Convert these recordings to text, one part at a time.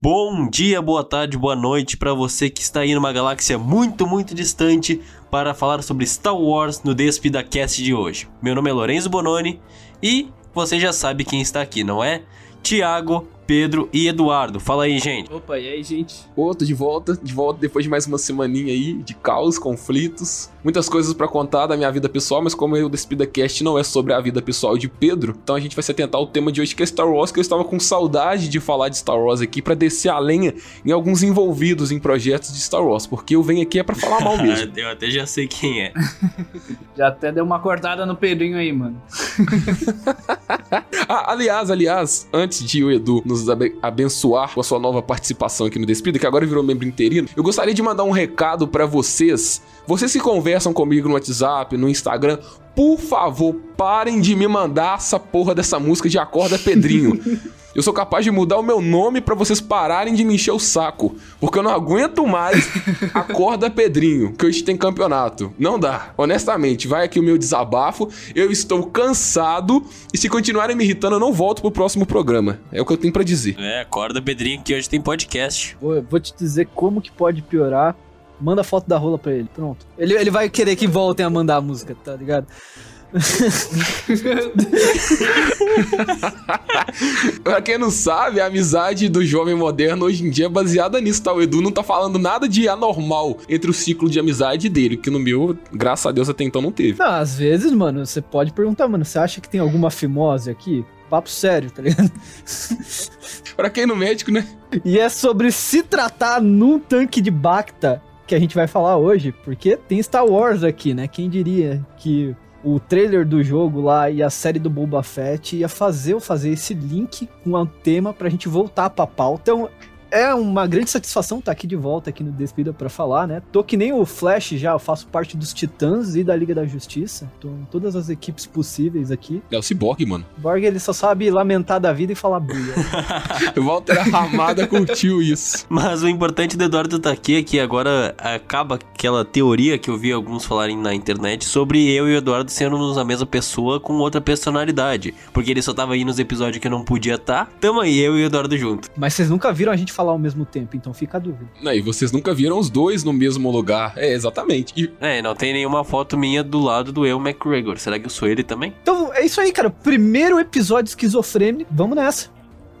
Bom dia, boa tarde, boa noite para você que está aí numa galáxia muito, muito distante para falar sobre Star Wars no Despida Cast de hoje. Meu nome é Lorenzo Bononi e você já sabe quem está aqui, não é? Tiago Pedro e Eduardo. Fala aí, gente. Opa, e aí, gente? Outro de volta, de volta depois de mais uma semaninha aí de caos, conflitos, muitas coisas para contar da minha vida pessoal, mas como o Despida Cast não é sobre a vida pessoal de Pedro, então a gente vai se atentar ao tema de hoje que é Star Wars, que eu estava com saudade de falar de Star Wars aqui para descer a lenha em alguns envolvidos em projetos de Star Wars, porque eu venho aqui é para falar mal mesmo. eu até já sei quem é. já até deu uma cortada no Pedrinho aí, mano. ah, aliás, aliás, antes de o Edu nos nos abençoar com a sua nova participação aqui no Despida, que agora virou membro interino, eu gostaria de mandar um recado para vocês. Vocês que conversam comigo no WhatsApp, no Instagram, por favor, parem de me mandar essa porra dessa música de Acorda Pedrinho. Eu sou capaz de mudar o meu nome para vocês pararem de me encher o saco. Porque eu não aguento mais Acorda Pedrinho, que hoje tem campeonato. Não dá. Honestamente, vai aqui o meu desabafo. Eu estou cansado. E se continuarem me irritando, eu não volto pro próximo programa. É o que eu tenho para dizer. É, Acorda Pedrinho, que hoje tem podcast. Vou, vou te dizer como que pode piorar. Manda foto da rola pra ele. Pronto. Ele, ele vai querer que voltem a mandar a música, tá ligado? pra quem não sabe, a amizade do jovem moderno hoje em dia é baseada nisso, tá? O Edu não tá falando nada de anormal entre o ciclo de amizade dele, que no meu, graças a Deus, até então não teve. Não, às vezes, mano, você pode perguntar, mano, você acha que tem alguma fimose aqui? Papo sério, tá ligado? pra quem no médico, né? E é sobre se tratar num tanque de Bacta que a gente vai falar hoje, porque tem Star Wars aqui, né? Quem diria que o trailer do jogo lá e a série do Boba Fett ia fazer eu fazer esse link com o tema pra gente voltar pra pauta. Então, é uma grande satisfação estar aqui de volta aqui no Despida para falar, né? Tô que nem o Flash já, eu faço parte dos Titãs e da Liga da Justiça. Tô em todas as equipes possíveis aqui. É o Cyborg, mano. O Borg, ele só sabe lamentar da vida e falar buia. Walter Ramada curtiu isso. Mas o importante do Eduardo tá aqui é que agora acaba aquela teoria que eu vi alguns falarem na internet sobre eu e o Eduardo sermos a mesma pessoa com outra personalidade. Porque ele só tava aí nos episódios que eu não podia estar. Tá. Tamo aí, eu e o Eduardo junto. Mas vocês nunca viram a gente falar ao mesmo tempo, então fica a dúvida. Não, e vocês nunca viram os dois no mesmo lugar. É, exatamente. E... É, não tem nenhuma foto minha do lado do eu McGregor. Será que eu sou ele também? Então, é isso aí, cara. Primeiro episódio esquizofrênico. Vamos nessa.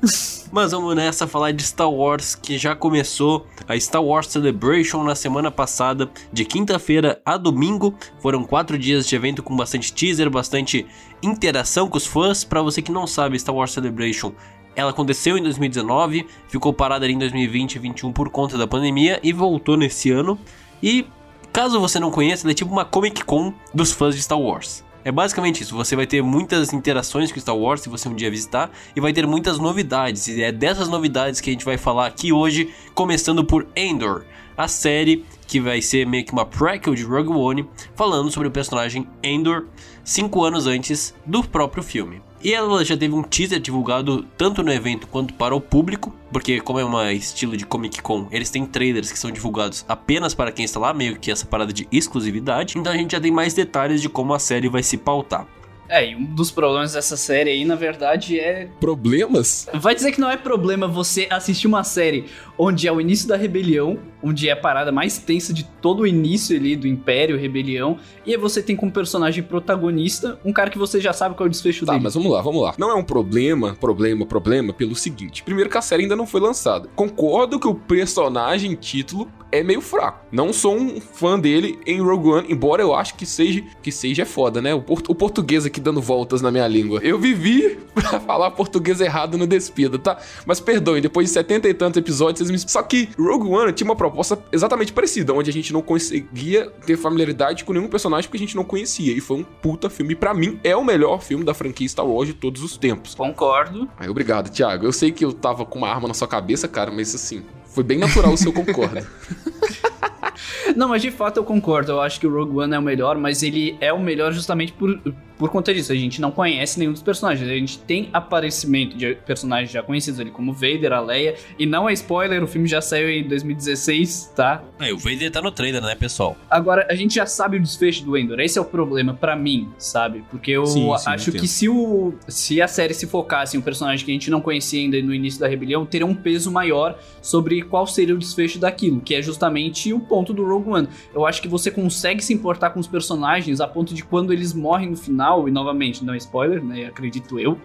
Mas vamos nessa falar de Star Wars, que já começou a Star Wars Celebration na semana passada, de quinta-feira a domingo. Foram quatro dias de evento com bastante teaser, bastante interação com os fãs. Para você que não sabe, Star Wars Celebration ela aconteceu em 2019, ficou parada ali em 2020 e 2021 por conta da pandemia e voltou nesse ano. E caso você não conheça, ela é tipo uma Comic Con dos fãs de Star Wars. É basicamente isso, você vai ter muitas interações com Star Wars se você um dia visitar e vai ter muitas novidades. E é dessas novidades que a gente vai falar aqui hoje, começando por Endor, a série que vai ser meio que uma prequel de Rogue One, falando sobre o personagem Endor, cinco anos antes do próprio filme. E ela já teve um teaser divulgado tanto no evento quanto para o público, porque como é um estilo de Comic Con, eles têm trailers que são divulgados apenas para quem está lá, meio que essa parada de exclusividade. Então a gente já tem mais detalhes de como a série vai se pautar. É, e um dos problemas dessa série aí, na verdade, é. Problemas? Vai dizer que não é problema você assistir uma série onde é o início da rebelião, onde é a parada mais tensa de todo o início ali do Império, rebelião, e aí você tem como personagem protagonista um cara que você já sabe qual é o desfecho tá, dele. Tá, mas vamos lá, vamos lá. Não é um problema, problema, problema, pelo seguinte: primeiro que a série ainda não foi lançada. Concordo que o personagem título é meio fraco. Não sou um fã dele em Rogue One, embora eu acho que seja que seja foda, né? O, port o português aqui dando voltas na minha língua. Eu vivi pra falar português errado no Despida, tá? Mas perdoe, depois de setenta e tantos episódios, me... só que Rogue One tinha uma proposta exatamente parecida, onde a gente não conseguia ter familiaridade com nenhum personagem porque a gente não conhecia. E foi um puta filme. para mim, é o melhor filme da franquia Star Wars de todos os tempos. Concordo. Aí, obrigado, Thiago. Eu sei que eu tava com uma arma na sua cabeça, cara, mas assim, foi bem natural o seu concordo. Não, mas de fato eu concordo. Eu acho que o Rogue One é o melhor, mas ele é o melhor justamente por por conta disso, a gente não conhece nenhum dos personagens. A gente tem aparecimento de personagens já conhecidos ali, como Vader, a Leia. E não é spoiler, o filme já saiu em 2016, tá? É, o Vader tá no trailer, né, pessoal? Agora, a gente já sabe o desfecho do Endor. Esse é o problema para mim, sabe? Porque eu sim, sim, acho que se, o, se a série se focasse em um personagem que a gente não conhecia ainda no início da rebelião, teria um peso maior sobre qual seria o desfecho daquilo, que é justamente o ponto do Rogue One. Eu acho que você consegue se importar com os personagens a ponto de quando eles morrem no final, e novamente, não é spoiler, né? Acredito eu.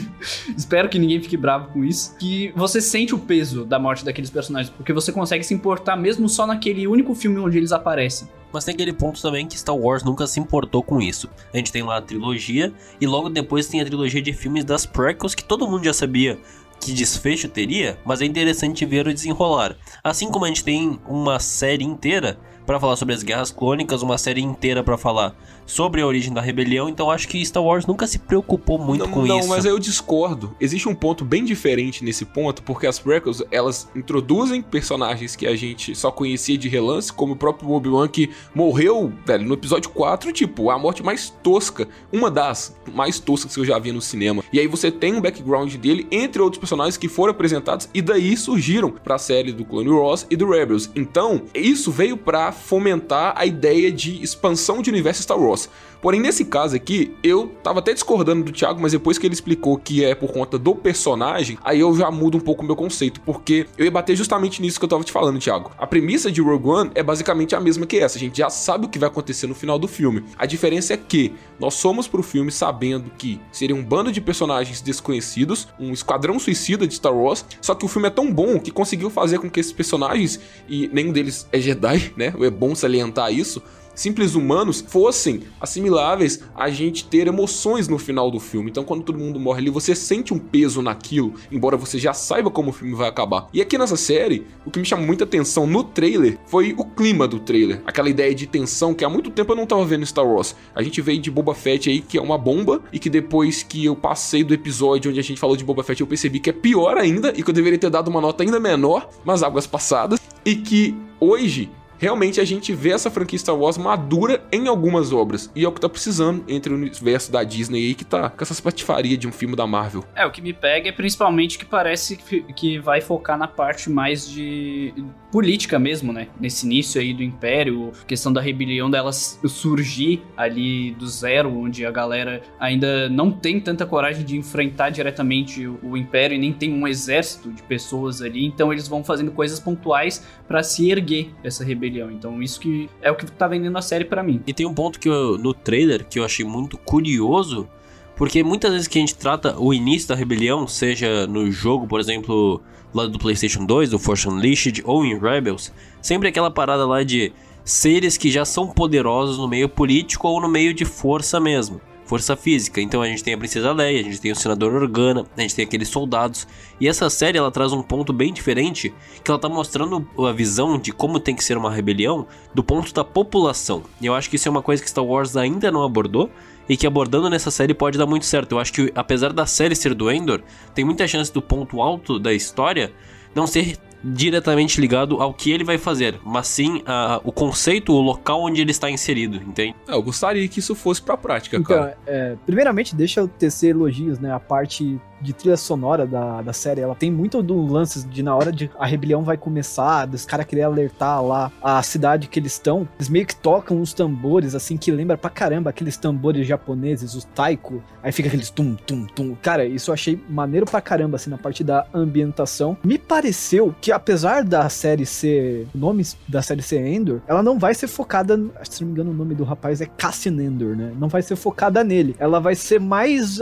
Espero que ninguém fique bravo com isso. Que você sente o peso da morte daqueles personagens, porque você consegue se importar mesmo só naquele único filme onde eles aparecem. Mas tem aquele ponto também que Star Wars nunca se importou com isso. A gente tem lá a trilogia, e logo depois tem a trilogia de filmes das prequels, que todo mundo já sabia que desfecho teria, mas é interessante ver o desenrolar. Assim como a gente tem uma série inteira para falar sobre as guerras clônicas, uma série inteira para falar sobre a origem da rebelião, então acho que Star Wars nunca se preocupou muito não, com não, isso. Não, mas eu discordo. Existe um ponto bem diferente nesse ponto, porque as prequels, elas introduzem personagens que a gente só conhecia de relance, como o próprio Obi-Wan que morreu, velho, no episódio 4, tipo, a morte mais tosca, uma das mais toscas que eu já vi no cinema. E aí você tem um background dele entre outros personagens que foram apresentados e daí surgiram para a série do Clone Wars e do Rebels. Então, isso veio para fomentar a ideia de expansão de universo Star Wars. Porém, nesse caso aqui, eu tava até discordando do Thiago, mas depois que ele explicou que é por conta do personagem, aí eu já mudo um pouco o meu conceito, porque eu ia bater justamente nisso que eu tava te falando, Thiago. A premissa de Rogue One é basicamente a mesma que essa, a gente já sabe o que vai acontecer no final do filme. A diferença é que nós somos pro filme sabendo que seria um bando de personagens desconhecidos, um esquadrão suicida de Star Wars, só que o filme é tão bom que conseguiu fazer com que esses personagens, e nenhum deles é Jedi, né? É bom salientar isso, simples humanos fossem assimiláveis a gente ter emoções no final do filme. Então, quando todo mundo morre ali, você sente um peso naquilo, embora você já saiba como o filme vai acabar. E aqui nessa série, o que me chamou muita atenção no trailer foi o clima do trailer, aquela ideia de tensão que há muito tempo eu não tava vendo em Star Wars. A gente veio de Boba Fett aí, que é uma bomba, e que depois que eu passei do episódio onde a gente falou de Boba Fett, eu percebi que é pior ainda e que eu deveria ter dado uma nota ainda menor, mas águas passadas, e que hoje realmente a gente vê essa franquia Star Wars madura em algumas obras. E é o que tá precisando entre o universo da Disney aí, que tá com essas patifarias de um filme da Marvel. É, o que me pega é principalmente que parece que vai focar na parte mais de política mesmo, né? Nesse início aí do Império, questão da rebelião delas surgir ali do zero, onde a galera ainda não tem tanta coragem de enfrentar diretamente o, o Império e nem tem um exército de pessoas ali, então eles vão fazendo coisas pontuais para se erguer essa rebelião. Então isso que é o que tá vendendo a série para mim. E tem um ponto que eu, no trailer que eu achei muito curioso, porque muitas vezes que a gente trata o início da rebelião, seja no jogo, por exemplo, lá do PlayStation 2, do Force Unleashed ou em Rebels, sempre aquela parada lá de seres que já são poderosos no meio político ou no meio de força mesmo. Força física. Então a gente tem a Princesa Leia, a gente tem o Senador Organa, a gente tem aqueles soldados. E essa série ela traz um ponto bem diferente, que ela tá mostrando a visão de como tem que ser uma rebelião do ponto da população. E eu acho que isso é uma coisa que Star Wars ainda não abordou, e que abordando nessa série pode dar muito certo. Eu acho que apesar da série ser do Endor, tem muita chance do ponto alto da história não ser diretamente ligado ao que ele vai fazer, mas sim a, o conceito, o local onde ele está inserido, entende? É, eu gostaria que isso fosse pra prática, então, cara. É, primeiramente, deixa eu tecer elogios, né? A parte de trilha sonora da, da série, ela tem muito do lance de na hora de a rebelião vai começar, dos caras querer alertar lá a cidade que eles estão, eles meio que tocam uns tambores, assim, que lembra pra caramba aqueles tambores japoneses, os taiko, aí fica aqueles tum, tum, tum. Cara, isso eu achei maneiro pra caramba, assim, na parte da ambientação. Me pareceu que apesar da série ser, o nome da série ser Endor, ela não vai ser focada, se não me engano o nome do rapaz é Cassian Endor, né? Não vai ser focada nele. Ela vai ser mais,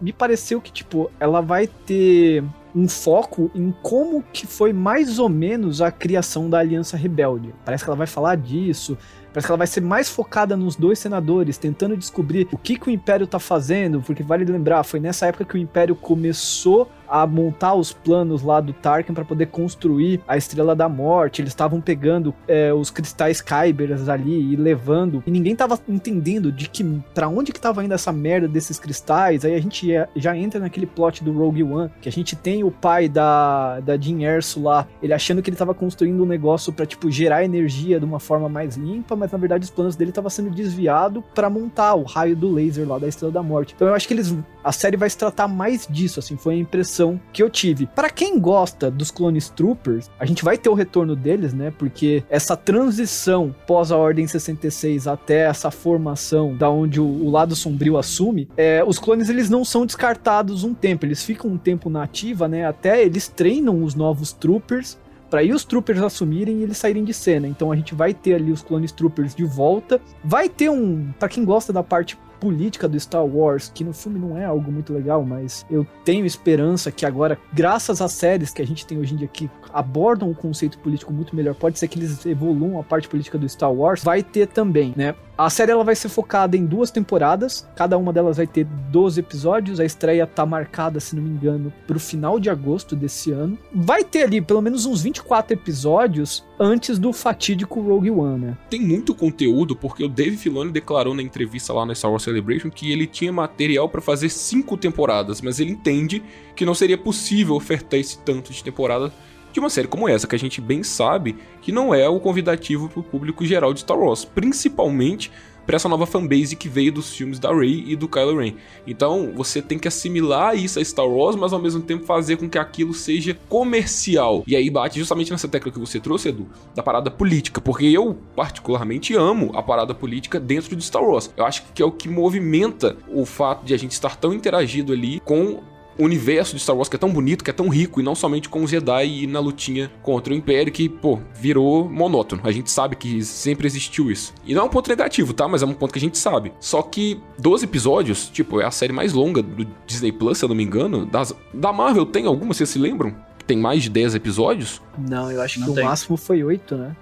me pareceu que, tipo, ela vai ter um foco em como que foi mais ou menos a criação da Aliança Rebelde. Parece que ela vai falar disso, parece que ela vai ser mais focada nos dois senadores, tentando descobrir o que, que o Império tá fazendo, porque vale lembrar, foi nessa época que o Império começou a montar os planos lá do Tarkin para poder construir a Estrela da Morte. Eles estavam pegando é, os cristais Kybers ali e levando. E ninguém tava entendendo de que para onde que tava indo essa merda desses cristais. Aí a gente já entra naquele plot do Rogue One, que a gente tem o pai da, da Jean Erso lá, ele achando que ele tava construindo um negócio para tipo, gerar energia de uma forma mais limpa, mas na verdade os planos dele estavam sendo desviados para montar o raio do laser lá da Estrela da Morte. Então eu acho que eles a série vai se tratar mais disso, assim, foi a impressão que eu tive. Para quem gosta dos Clones Troopers, a gente vai ter o retorno deles, né? Porque essa transição pós a Ordem 66 até essa formação da onde o, o lado sombrio assume, é, os clones eles não são descartados um tempo, eles ficam um tempo na ativa, né? Até eles treinam os novos Troopers para aí os troopers assumirem e eles saírem de cena. Então a gente vai ter ali os clones troopers de volta. Vai ter um, para quem gosta da parte política do Star Wars, que no filme não é algo muito legal, mas eu tenho esperança que agora, graças às séries que a gente tem hoje em dia que abordam o conceito político muito melhor, pode ser que eles evoluam a parte política do Star Wars, vai ter também, né? A série ela vai ser focada em duas temporadas, cada uma delas vai ter 12 episódios, a estreia tá marcada, se não me engano, pro final de agosto desse ano. Vai ter ali pelo menos uns 24 episódios antes do fatídico Rogue One, né? Tem muito conteúdo, porque o Dave Filoni declarou na entrevista lá na Star Wars Celebration que ele tinha material para fazer cinco temporadas, mas ele entende que não seria possível ofertar esse tanto de temporada de uma série como essa, que a gente bem sabe que não é o convidativo para o público geral de Star Wars, principalmente para essa nova fanbase que veio dos filmes da Rey e do Kylo Ren. Então, você tem que assimilar isso a Star Wars, mas ao mesmo tempo fazer com que aquilo seja comercial. E aí bate justamente nessa tecla que você trouxe, Edu, da parada política, porque eu particularmente amo a parada política dentro de Star Wars. Eu acho que é o que movimenta o fato de a gente estar tão interagido ali com universo de Star Wars que é tão bonito, que é tão rico, e não somente com os Jedi e na lutinha contra o Império, que, pô, virou monótono. A gente sabe que sempre existiu isso. E não é um ponto negativo, tá? Mas é um ponto que a gente sabe. Só que 12 episódios, tipo, é a série mais longa do Disney Plus, se eu não me engano. Das, da Marvel tem alguma, vocês se lembram? Tem mais de 10 episódios? Não, eu acho Não que tem. o máximo foi 8, né?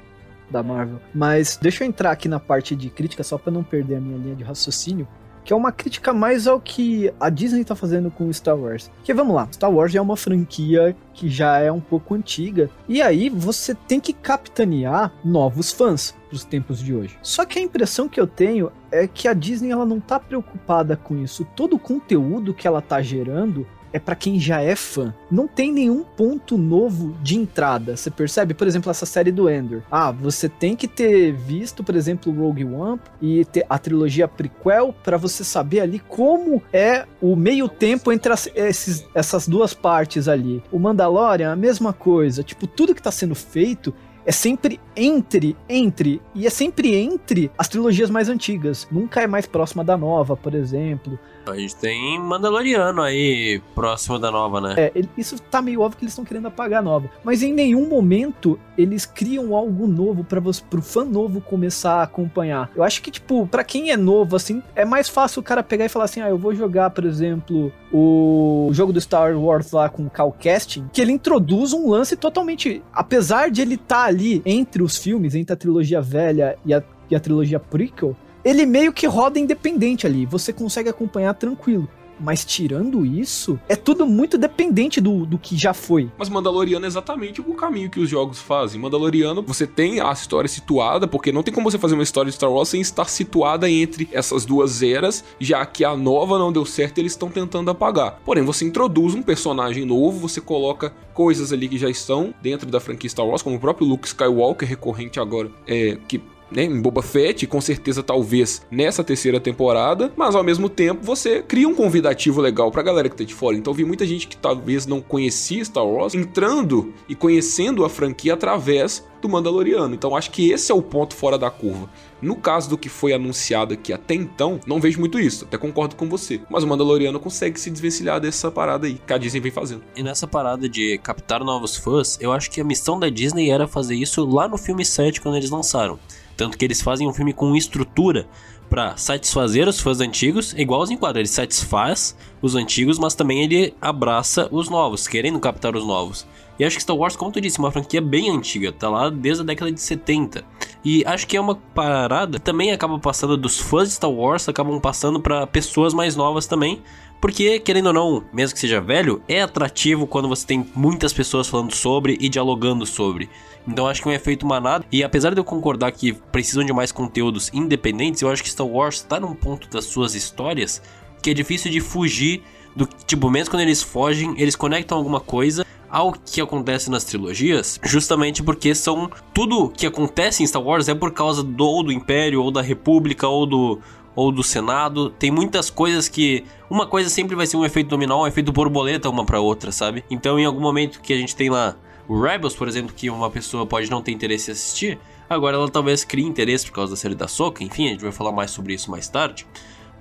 Da Marvel. Mas deixa eu entrar aqui na parte de crítica, só pra não perder a minha linha de raciocínio. Que é uma crítica mais ao que a Disney tá fazendo com Star Wars. Que vamos lá, Star Wars é uma franquia que já é um pouco antiga. E aí você tem que capitanear novos fãs pros tempos de hoje. Só que a impressão que eu tenho é que a Disney ela não tá preocupada com isso. Todo o conteúdo que ela tá gerando é pra quem já é fã. Não tem nenhum ponto novo de entrada. Você percebe? Por exemplo, essa série do Ender. Ah, você tem que ter visto, por exemplo, Rogue One e ter a trilogia prequel pra você saber ali como é o meio tempo entre as- esses- essas duas partes ali. O Mandalorian, a mesma coisa. Tipo, tudo que tá sendo feito é sempre entre, entre, e é sempre entre as trilogias mais antigas. Nunca é mais próxima da nova, por exemplo. A gente tem Mandaloriano aí próximo da nova, né? É, isso tá meio óbvio que eles estão querendo apagar a nova. Mas em nenhum momento eles criam algo novo para pro fã novo começar a acompanhar. Eu acho que, tipo, pra quem é novo, assim, é mais fácil o cara pegar e falar assim: ah, eu vou jogar, por exemplo, o jogo do Star Wars lá com o Cal Casting, que ele introduz um lance totalmente. Apesar de ele estar ali entre os filmes, entre a trilogia velha e a, e a trilogia prequel, ele meio que roda independente ali. Você consegue acompanhar tranquilo. Mas tirando isso, é tudo muito dependente do, do que já foi. Mas Mandaloriano é exatamente o caminho que os jogos fazem. Mandaloriano, você tem a história situada, porque não tem como você fazer uma história de Star Wars sem estar situada entre essas duas eras, já que a nova não deu certo e eles estão tentando apagar. Porém, você introduz um personagem novo, você coloca coisas ali que já estão dentro da franquia Star Wars, como o próprio Luke Skywalker, recorrente agora, é, que né, em Boba Fett, com certeza talvez nessa terceira temporada, mas ao mesmo tempo você cria um convidativo legal pra galera que tá de fora. Então vi muita gente que talvez não conhecia Star Wars entrando e conhecendo a franquia através do Mandaloriano. Então acho que esse é o ponto fora da curva. No caso do que foi anunciado aqui até então, não vejo muito isso, até concordo com você. Mas o Mandaloriano consegue se desvencilhar dessa parada aí que a Disney vem fazendo. E nessa parada de captar novos fãs, eu acho que a missão da Disney era fazer isso lá no filme 7 quando eles lançaram. Tanto que eles fazem um filme com estrutura pra satisfazer os fãs antigos, igualzinho quadro, ele satisfaz os antigos, mas também ele abraça os novos, querendo captar os novos. E acho que Star Wars, como tu disse, é uma franquia bem antiga, tá lá desde a década de 70. E acho que é uma parada que também acaba passando dos fãs de Star Wars, acabam passando pra pessoas mais novas também, porque, querendo ou não, mesmo que seja velho, é atrativo quando você tem muitas pessoas falando sobre e dialogando sobre. Então acho que é um efeito manada. E apesar de eu concordar que precisam de mais conteúdos independentes, eu acho que Star Wars está num ponto das suas histórias que é difícil de fugir do tipo, mesmo quando eles fogem, eles conectam alguma coisa ao que acontece nas trilogias, justamente porque são tudo que acontece em Star Wars é por causa do ou do Império ou da República ou do ou do Senado. Tem muitas coisas que uma coisa sempre vai ser um efeito dominó, um efeito borboleta uma para outra, sabe? Então, em algum momento que a gente tem lá o Rebels, por exemplo, que uma pessoa pode não ter interesse em assistir, agora ela talvez crie interesse por causa da série da Soca, enfim, a gente vai falar mais sobre isso mais tarde.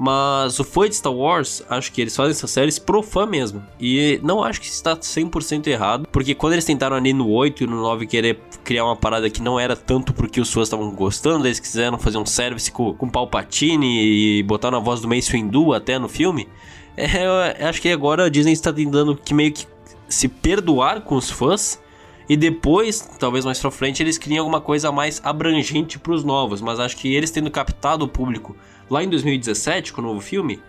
Mas o fã de Star Wars, acho que eles fazem essas séries pro fã mesmo. E não acho que está 100% errado, porque quando eles tentaram ali no 8 e no 9 querer criar uma parada que não era tanto porque os fãs estavam gostando, eles quiseram fazer um service com, com Palpatine e botar na voz do Mace Windu até no filme. É, acho que agora a Disney está tentando que meio que se perdoar com os fãs e depois, talvez mais pra frente, eles criem alguma coisa mais abrangente pros novos. Mas acho que eles tendo captado o público lá em 2017 com o novo filme,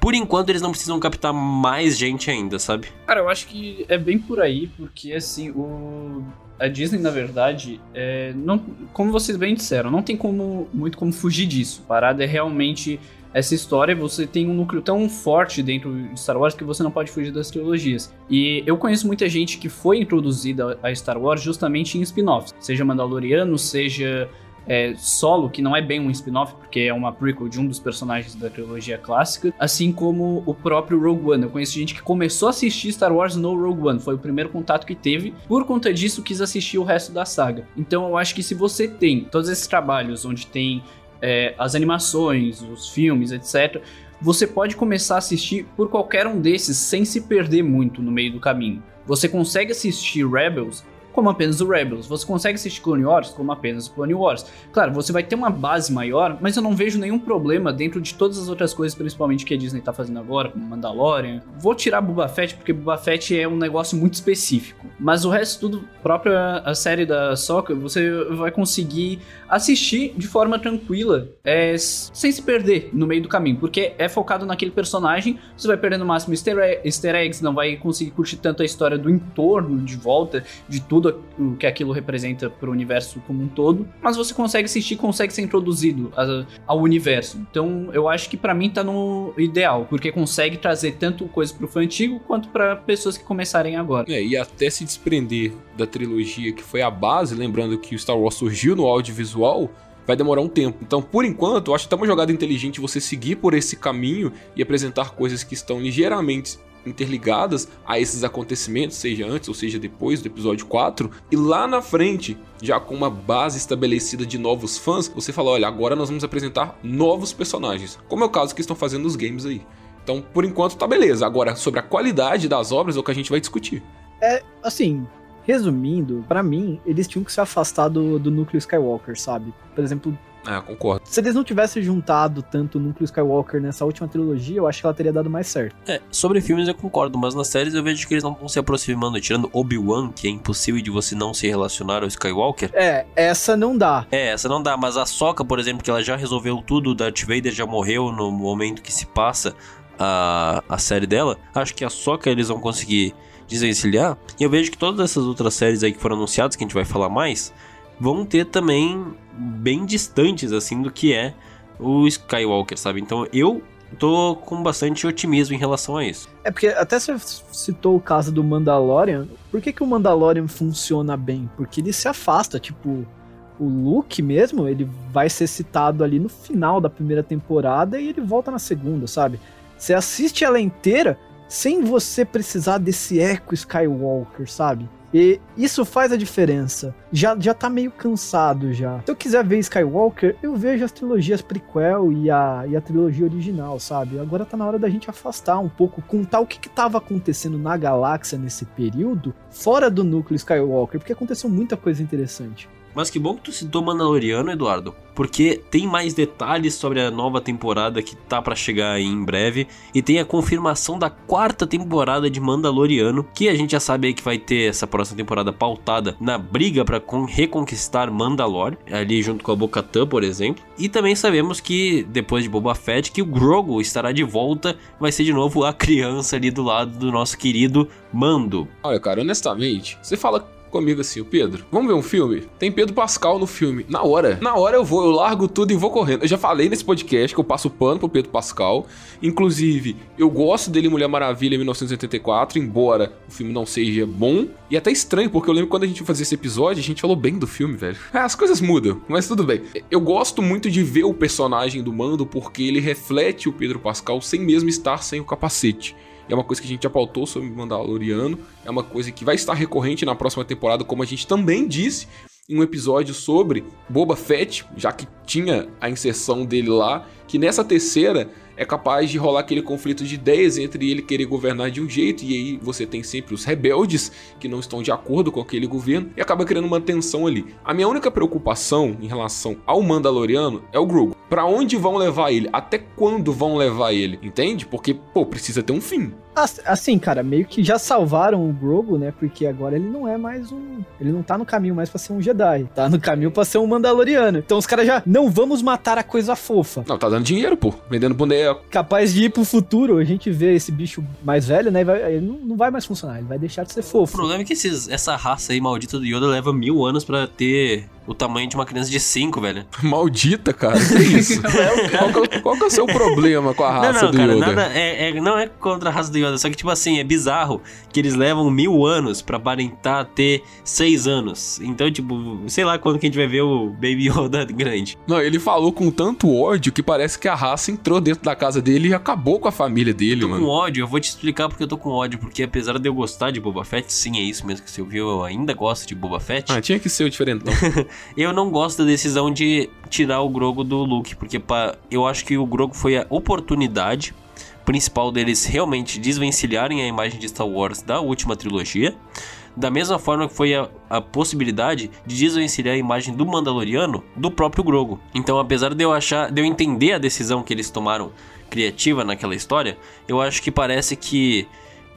por enquanto eles não precisam captar mais gente ainda, sabe? Cara, eu acho que é bem por aí, porque assim, o a Disney, na verdade, é, não, como vocês bem disseram, não tem como muito como fugir disso. Parada é realmente essa história, você tem um núcleo tão forte dentro de Star Wars que você não pode fugir das trilogias. E eu conheço muita gente que foi introduzida a Star Wars justamente em spin-offs, seja Mandaloriano, seja é, solo, que não é bem um spin-off, porque é uma prequel de um dos personagens da trilogia clássica, assim como o próprio Rogue One. Eu conheço gente que começou a assistir Star Wars no Rogue One, foi o primeiro contato que teve, por conta disso quis assistir o resto da saga. Então eu acho que se você tem todos esses trabalhos onde tem é, as animações, os filmes, etc., você pode começar a assistir por qualquer um desses sem se perder muito no meio do caminho. Você consegue assistir Rebels como apenas o Rebels. Você consegue assistir Clone Wars como apenas o Clone Wars. Claro, você vai ter uma base maior, mas eu não vejo nenhum problema dentro de todas as outras coisas, principalmente que a Disney tá fazendo agora, como Mandalorian. Vou tirar Boba Fett porque Boba Fett é um negócio muito específico. Mas o resto tudo, própria a série da Soccer, você vai conseguir assistir de forma tranquila, é, sem se perder no meio do caminho, porque é focado naquele personagem, você vai perdendo o máximo easter eggs, não vai conseguir curtir tanto a história do entorno, de volta, de tudo tudo o que aquilo representa para o universo como um todo, mas você consegue assistir, consegue ser introduzido ao universo. Então, eu acho que para mim tá no ideal, porque consegue trazer tanto coisa pro fã antigo quanto para pessoas que começarem agora. É, e até se desprender da trilogia que foi a base, lembrando que o Star Wars surgiu no audiovisual, vai demorar um tempo. Então, por enquanto, eu acho até uma jogada inteligente você seguir por esse caminho e apresentar coisas que estão ligeiramente interligadas a esses acontecimentos, seja antes ou seja depois do episódio 4, e lá na frente, já com uma base estabelecida de novos fãs, você fala: olha, agora nós vamos apresentar novos personagens, como é o caso que estão fazendo nos games aí. Então, por enquanto, tá beleza. Agora, sobre a qualidade das obras é o que a gente vai discutir. É, assim, resumindo, para mim, eles tinham que se afastar do, do núcleo Skywalker, sabe? Por exemplo, ah, concordo. Se eles não tivessem juntado tanto o núcleo Skywalker nessa última trilogia, eu acho que ela teria dado mais certo. É, sobre filmes eu concordo, mas nas séries eu vejo que eles não estão se aproximando, tirando Obi-Wan, que é impossível de você não se relacionar ao Skywalker. É, essa não dá. É, essa não dá, mas a Soca, por exemplo, que ela já resolveu tudo, o Darth Vader já morreu no momento que se passa a, a série dela, acho que a Soca eles vão conseguir desvencilhar. E eu vejo que todas essas outras séries aí que foram anunciadas, que a gente vai falar mais, vão ter também bem distantes assim do que é o Skywalker, sabe? Então eu tô com bastante otimismo em relação a isso. É porque até você citou o caso do Mandalorian. Por que, que o Mandalorian funciona bem? Porque ele se afasta, tipo, o Luke mesmo, ele vai ser citado ali no final da primeira temporada e ele volta na segunda, sabe? Você assiste ela inteira sem você precisar desse eco Skywalker, sabe? E isso faz a diferença. Já, já tá meio cansado já. Se eu quiser ver Skywalker, eu vejo as trilogias prequel e a, e a trilogia original, sabe? Agora tá na hora da gente afastar um pouco, contar o que que tava acontecendo na galáxia nesse período, fora do núcleo Skywalker, porque aconteceu muita coisa interessante. Mas que bom que tu citou Mandaloriano, Eduardo, porque tem mais detalhes sobre a nova temporada que tá para chegar aí em breve e tem a confirmação da quarta temporada de Mandaloriano, que a gente já sabe aí que vai ter essa próxima temporada pautada na briga para reconquistar Mandalore, ali junto com a Bo-Katan, por exemplo. E também sabemos que depois de Boba Fett que o Grogu estará de volta, vai ser de novo a criança ali do lado do nosso querido Mando. Olha, cara, honestamente, você fala comigo assim, o Pedro, vamos ver um filme? Tem Pedro Pascal no filme. Na hora. Na hora eu vou, eu largo tudo e vou correndo. Eu já falei nesse podcast que eu passo pano pro Pedro Pascal. Inclusive, eu gosto dele Mulher Maravilha em 1984, embora o filme não seja bom. E até estranho, porque eu lembro quando a gente fazia esse episódio, a gente falou bem do filme, velho. É, as coisas mudam, mas tudo bem. Eu gosto muito de ver o personagem do Mando porque ele reflete o Pedro Pascal sem mesmo estar sem o capacete. É uma coisa que a gente já pautou sobre Mandaloriano. É uma coisa que vai estar recorrente na próxima temporada, como a gente também disse em um episódio sobre Boba Fett, já que tinha a inserção dele lá, que nessa terceira é capaz de rolar aquele conflito de ideias entre ele querer governar de um jeito e aí você tem sempre os rebeldes que não estão de acordo com aquele governo e acaba criando uma tensão ali. A minha única preocupação em relação ao Mandaloriano é o Grogu. Para onde vão levar ele? Até quando vão levar ele? Entende? Porque, pô, precisa ter um fim. Assim, cara, meio que já salvaram o Grogu, né? Porque agora ele não é mais um. Ele não tá no caminho mais pra ser um Jedi. Tá no caminho pra ser um Mandaloriano. Então os caras já. Não vamos matar a coisa fofa. Não, tá dando dinheiro, pô. Vendendo boneco. Capaz de ir pro futuro, a gente vê esse bicho mais velho, né? Vai, ele não, não vai mais funcionar. Ele vai deixar de ser fofo. O problema é que esses, essa raça aí maldita do Yoda leva mil anos pra ter o tamanho de uma criança de 5, velho. Maldita, cara. Que isso? qual, que, é qual que é o seu problema com a raça não, não, do cara, Yoda? Nada, é, é- não é contra a raça do Yoda, só que, tipo assim, é bizarro que eles levam mil anos pra aparentar ter seis anos. Então, tipo, sei lá quando que a gente vai ver o Baby Yoda grande. Não, ele falou com tanto ódio que parece que a raça entrou dentro da casa dele e acabou com a família dele, Tô com mano. ódio, eu vou te explicar porque eu tô com ódio, porque apesar de eu gostar de Boba Fett, sim, é isso mesmo que você ouviu, eu ainda gosto de Boba Fett. Ah, tinha que ser o diferentão. Eu não gosto da decisão de tirar o Grogo do Luke, porque pá, eu acho que o Grogo foi a oportunidade principal deles realmente desvencilharem a imagem de Star Wars da última trilogia. Da mesma forma que foi a, a possibilidade de desvencilhar a imagem do Mandaloriano do próprio Grogo. Então, apesar de eu achar, de eu entender a decisão que eles tomaram criativa naquela história, eu acho que parece que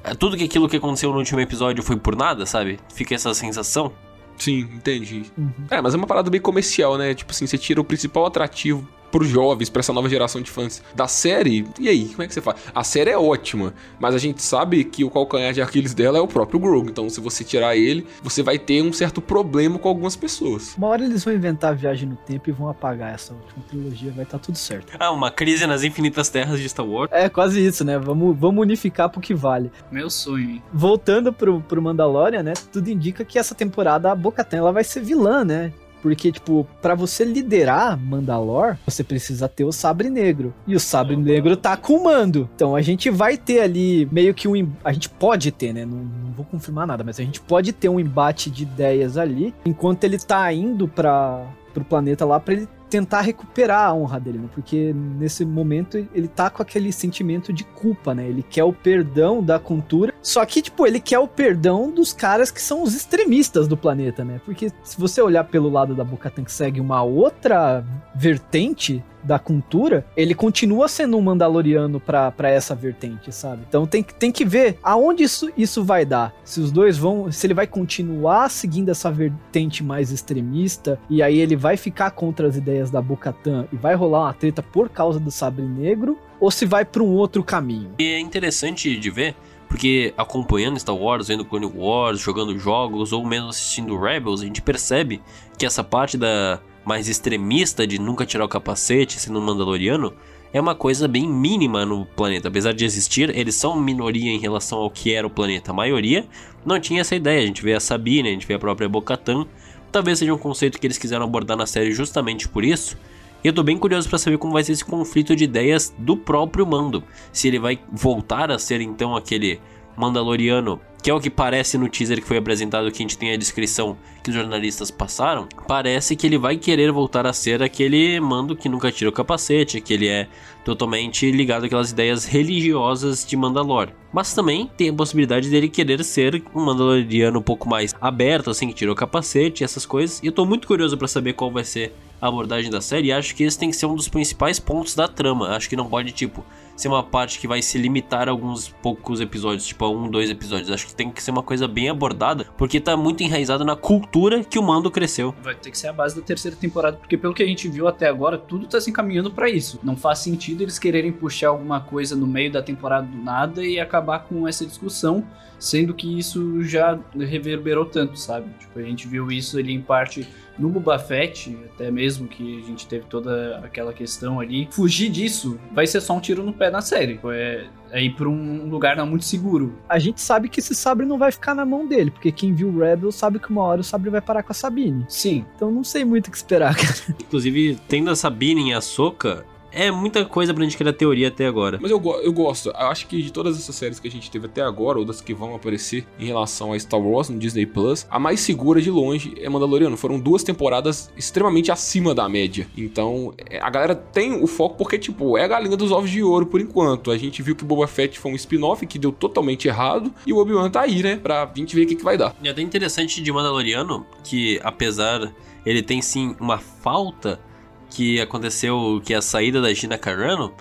eh, tudo aquilo que aconteceu no último episódio foi por nada, sabe? Fica essa sensação. Sim, entendi. É, mas é uma parada bem comercial, né? Tipo assim, você tira o principal atrativo pros jovens, pra essa nova geração de fãs da série. E aí, como é que você faz? A série é ótima, mas a gente sabe que o calcanhar de Aquiles dela é o próprio Grogu. Então, se você tirar ele, você vai ter um certo problema com algumas pessoas. Uma hora eles vão inventar a viagem no tempo e vão apagar essa última trilogia, vai estar tudo certo. Ah, uma crise nas infinitas terras de Star Wars. É quase isso, né? Vamos, vamos unificar pro que vale. Meu sonho, hein? Voltando pro, pro Mandalorian, né? Tudo indica que essa temporada a Bo-Katan ela vai ser vilã, né? Porque, tipo, pra você liderar Mandalor, você precisa ter o Sabre Negro. E o Sabre Negro tá com o Mando. Então a gente vai ter ali meio que um. A gente pode ter, né? Não, não vou confirmar nada, mas a gente pode ter um embate de ideias ali. Enquanto ele tá indo pra, pro planeta lá pra ele tentar recuperar a honra dele, né? Porque nesse momento ele tá com aquele sentimento de culpa, né? Ele quer o perdão da cultura, só que, tipo, ele quer o perdão dos caras que são os extremistas do planeta, né? Porque se você olhar pelo lado da Bocatan que segue uma outra vertente da cultura, ele continua sendo um Mandaloriano pra pra essa vertente, sabe? Então tem, que- tem que ver aonde isso, isso vai dar. Se os dois vão. Se ele vai continuar seguindo essa vertente mais extremista, e aí ele vai ficar contra as ideias da Bocatan e vai rolar uma treta por causa do Sabre Negro, ou se vai pra um outro caminho. E é interessante de ver, porque acompanhando Star Wars, vendo Clone Wars, jogando jogos, ou mesmo assistindo Rebels, a gente percebe que essa parte da mais extremista de nunca tirar o capacete sendo um Mandaloriano é uma coisa bem mínima no planeta. Apesar de existir, eles são minoria em relação ao que era o planeta. A maioria não tinha essa ideia. A gente vê a Sabine, a gente vê a própria Bo-Katan. Talvez seja um conceito que eles quiseram abordar na série justamente por isso. E eu tô bem curioso pra saber como vai ser esse conflito de ideias do próprio Mando. Se ele vai voltar a ser então aquele Mandaloriano, que é o que parece no teaser que foi apresentado, que a gente tem a descrição que os jornalistas passaram. Parece que ele vai querer voltar a ser aquele Mando que nunca tira o capacete, que ele é totalmente ligado àquelas ideias religiosas de Mandalor. Mas também tem a possibilidade dele querer ser um Mandaloriano um pouco mais aberto, assim, que tirou o capacete, essas coisas. E eu tô muito curioso pra saber qual vai ser a abordagem da série. E acho que esse tem que ser um dos principais pontos da trama. Acho que não pode, tipo, ser uma parte que vai se limitar a alguns poucos episódios, tipo a um, dois episódios. Acho que tem que ser uma coisa bem abordada, porque tá muito enraizado na cultura que o Mando cresceu. Vai ter que ser a base da terceira temporada, porque pelo que a gente viu até agora, tudo tá se encaminhando para isso. Não faz sentido eles quererem puxar alguma coisa no meio da temporada do nada e acabar com essa discussão, sendo que isso já reverberou tanto, sabe? Tipo, a gente viu isso ali em parte no Boba Fett, até mesmo que a gente teve toda aquela questão ali. Fugir disso vai ser só um tiro no pé na série. É, é ir pra um lugar não muito seguro. A gente sabe que esse sabre não vai ficar na mão dele, porque quem viu Rebel sabe que uma hora o sabre vai parar com a Sabine. Sim. Então não sei muito o que esperar, cara. Inclusive, tendo a Sabine em Ahsoka, é muita coisa pra gente criar teoria até agora. Mas eu, eu gosto. Eu acho que de todas essas séries que a gente teve até agora, ou das que vão aparecer em relação a Star Wars no Disney Plus, a mais segura de longe é Mandaloriano. Foram duas temporadas extremamente acima da média. Então, é, a galera tem o foco porque, tipo, é a galinha dos ovos de ouro por enquanto. A gente viu que Boba Fett foi um spin-off que deu totalmente errado. E o Obi-Wan tá aí, né? Pra gente ver o que, que vai dar. E é até interessante de Mandaloriano que, apesar ele tem sim uma falta que aconteceu, que é a saída da Gina Carano,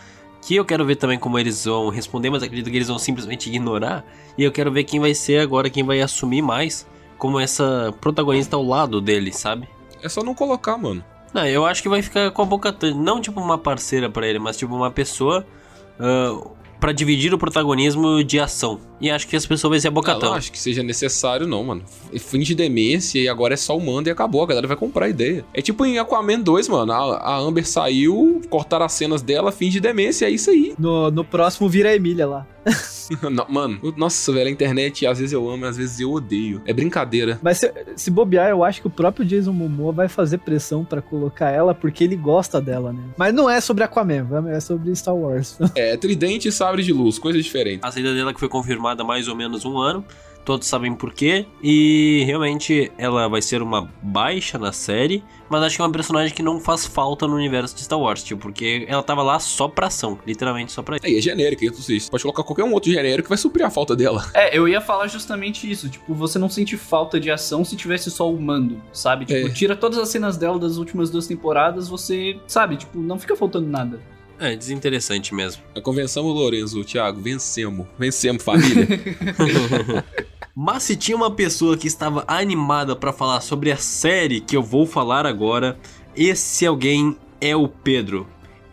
que eu quero ver também como eles vão responder, mas acredito que eles vão simplesmente ignorar. E eu quero ver quem vai ser agora, quem vai assumir mais como essa protagonista ao lado dele, sabe? É só não colocar, mano. Não, eu acho que vai ficar com a boca não tipo uma parceira pra ele, mas tipo uma pessoa ah, pra dividir o protagonismo de ação. E acho que essa pessoa vai ser a Eu Bocatão. não acho que seja necessário, não, mano. Finge demência e agora é só o mando e acabou. A galera vai comprar a ideia. É tipo em Aquaman 2, mano. A, a Amber saiu, cortaram as cenas dela, finge demência, é isso aí. No, no próximo vira a Emília lá. Não, mano, nossa, velho, a internet às vezes eu amo, às vezes eu odeio. É brincadeira. Mas se, se bobear, eu acho que o próprio Jason Momoa vai fazer pressão pra colocar ela porque ele gosta dela, né? Mas não é sobre Aquaman, é sobre Star Wars. É, tridente e sabre de luz, coisas diferentes. A saída dela que foi confirmada há mais ou menos um ano. Todos sabem por quê. E realmente ela vai ser uma baixa na série. Mas acho que é uma personagem que não faz falta no universo de Star Wars, tipo, porque ela tava lá só pra ação. Literalmente só pra isso. Aí é genérica, então você pode colocar qualquer um outro genérico que vai suprir a falta dela. É, eu ia falar justamente isso. Tipo, você não sente falta de ação se tivesse só o mando, sabe? Tipo, É. tira todas as cenas dela das últimas duas temporadas, você, sabe? Tipo, não fica faltando nada. É, desinteressante mesmo. Convençamos, Lorenzo, Thiago, vencemos. Vencemos, família. Mas se tinha uma pessoa que estava animada pra falar sobre a série que eu vou falar agora, esse alguém é o Pedro.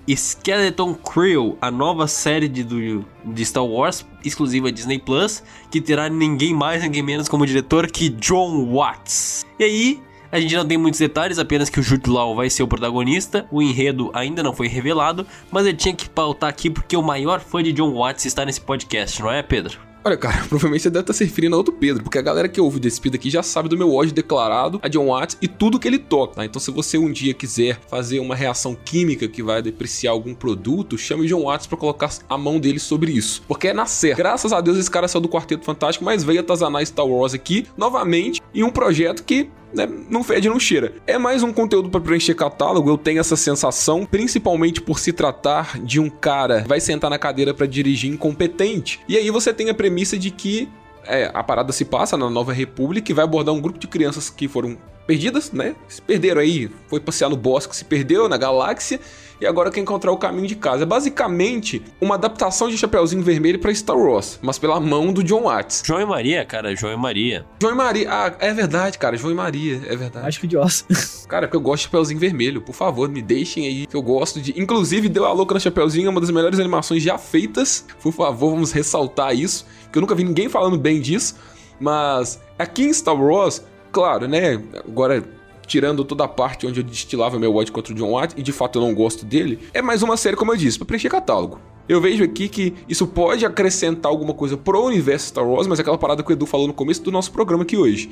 Skeleton Crew, a nova série de, do, de Star Wars, exclusiva Disney Plus, que terá ninguém mais, ninguém menos como diretor que John Watts. E aí, a gente não tem muitos detalhes, apenas que o Jude Law vai ser o protagonista. O enredo ainda não foi revelado, mas eu tinha que pautar aqui porque o maior fã de John Watts está nesse podcast, não é, Pedro? Olha, cara, provavelmente você deve estar se referindo a outro Pedro, porque a galera que ouve desse Pedro aqui já sabe do meu ódio declarado a John Watts e tudo que ele toca, tá? Então, se você um dia quiser fazer uma reação química que vai depreciar algum produto, chame John Watts pra colocar a mão dele sobre isso. Porque é na. Graças a Deus esse cara saiu do Quarteto Fantástico, mas veio atazanar Star Wars aqui, novamente, em um projeto que né, não fede, não cheira. É mais um conteúdo para preencher catálogo, eu tenho essa sensação, principalmente por se tratar de um cara que vai sentar na cadeira para dirigir incompetente. E aí você tem a premissa de que é, a parada se passa na Nova República e vai abordar um grupo de crianças que foram perdidas, né? Se perderam aí, foi passear no bosque, se perdeu na galáxia e agora quer encontrar o caminho de casa. É basicamente uma adaptação de Chapeuzinho Vermelho para Star Wars, mas pela mão do John Watts. João e Maria, cara, João e Maria. João e Maria, ah, é verdade, cara, João e Maria, é verdade. acho que de osso. Cara, porque eu gosto de Chapeuzinho Vermelho. Por favor, me deixem aí. Que eu gosto de. Inclusive, Deu a Louca no Chapeuzinho é uma das melhores animações já feitas. Por favor, vamos ressaltar isso. Que eu nunca vi ninguém falando bem disso. Mas aqui em Star Wars, claro, né? Agora. Tirando toda a parte onde eu destilava meu ódio contra o John Watt, e de fato eu não gosto dele, é mais uma série, como eu disse, pra preencher catálogo. Eu vejo aqui que isso pode acrescentar alguma coisa pro universo Star Wars, mas é aquela parada que o Edu falou no começo do nosso programa aqui hoje.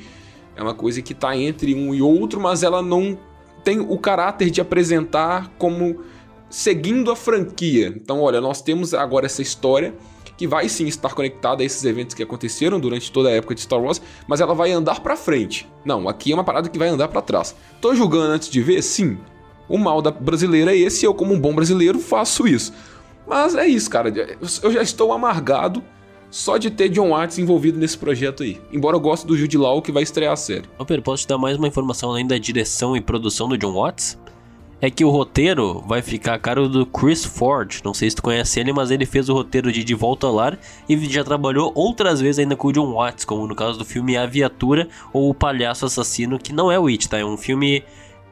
É uma coisa que tá entre um e outro, mas ela não tem o caráter de apresentar como seguindo a franquia. Então, olha, nós temos agora essa história que vai sim estar conectada a esses eventos que aconteceram durante toda a época de Star Wars, mas ela vai andar pra frente. Não, aqui é uma parada que vai andar pra trás. Tô julgando antes de ver? Sim. O mal da brasileira é esse, eu como um bom brasileiro faço isso. Mas é isso, cara. Eu já estou amargado só de ter John Watts envolvido nesse projeto aí. Embora eu goste do Jude Law que vai estrear a série. Pedro, posso te dar mais uma informação além da direção e produção do John Watts? É que o roteiro vai ficar a cargo do Chris Ford. Não sei se tu conhece ele, mas ele fez o roteiro de De Volta ao Lar e já trabalhou outras vezes ainda com o John Watts, como no caso do filme A Viatura ou O Palhaço Assassino, que não é o It, tá? É um filme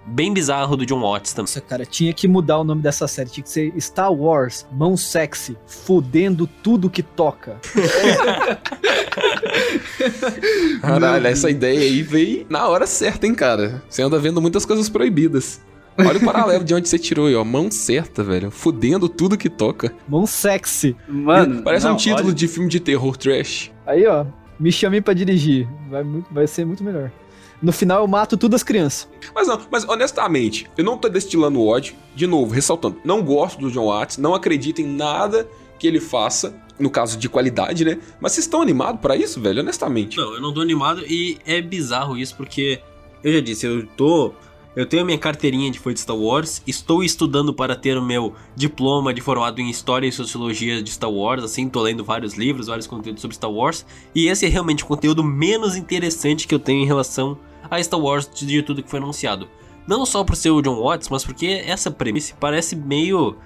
bem bizarro do John Watts também. Nossa, cara, tinha que mudar o nome dessa série. Tinha que ser Star Wars, mão sexy, fodendo tudo que toca. Caralho, essa ideia aí veio na hora certa, hein, cara? Você anda vendo muitas coisas proibidas. Olha o paralelo de onde você tirou aí, ó. Mão certa, velho. Fudendo tudo que toca. Mão sexy. Mano, Parece não, um título olha- de filme de terror trash. Aí, ó, me chamei pra dirigir. Vai, muito- vai ser muito melhor. No final eu mato todas as crianças. Mas não, mas honestamente, eu não tô destilando ódio. De novo, ressaltando, não gosto do John Watts, não acredito em nada que ele faça, no caso de qualidade, né? Mas vocês estão animados pra isso, velho? Honestamente. Não, eu não tô animado e é bizarro isso porque eu já disse, eu tô. Eu tenho a minha carteirinha de fã de Star Wars, estou estudando para ter o meu diploma de formado em História e Sociologia de Star Wars, assim, tô lendo vários livros, vários conteúdos sobre Star Wars, e esse é realmente o conteúdo menos interessante que eu tenho em relação a Star Wars de tudo que foi anunciado. Não só por ser o John Watts, mas porque essa premissa parece meio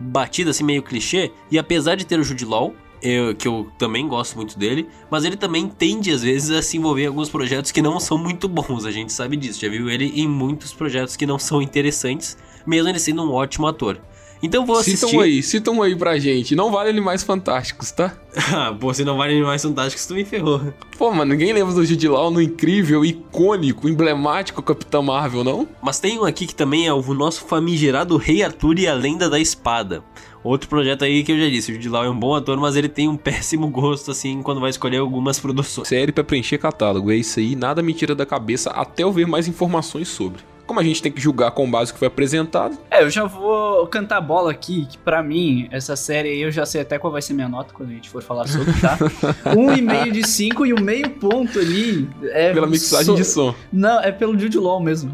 batida, assim, meio clichê, e apesar de ter o Jude Law, eu- que eu também gosto muito dele, mas ele também tende às vezes a se envolver em alguns projetos que não são muito bons, a gente sabe disso. Já viu ele em muitos projetos que não são interessantes, mesmo ele sendo um ótimo ator. Então vou assistir. Citam aí, citam aí pra gente. Não vale Animais Fantásticos, tá? ah, pô, se não vale Animais Fantásticos, tu me ferrou. Pô, mano, ninguém lembra do Jude Law no incrível, icônico, emblemático Capitão Marvel, não? Mas tem um aqui que também é o nosso famigerado Rei Arthur e a Lenda da Espada. Outro projeto aí que eu já disse, o Jude Law é um bom ator, mas ele tem um péssimo gosto, assim, quando vai escolher algumas produções. Série pra preencher catálogo, é isso aí, nada me tira da cabeça até eu ver mais informações sobre. Como a gente tem que julgar com base que foi apresentado, É, eu já vou cantar a bola aqui, que pra mim, essa série aí, eu já sei até qual vai ser minha nota quando a gente for falar sobre, tá? um e meio de cinco e o meio ponto ali é... pela mixagem so- de som. Não, é pelo Jude Law mesmo.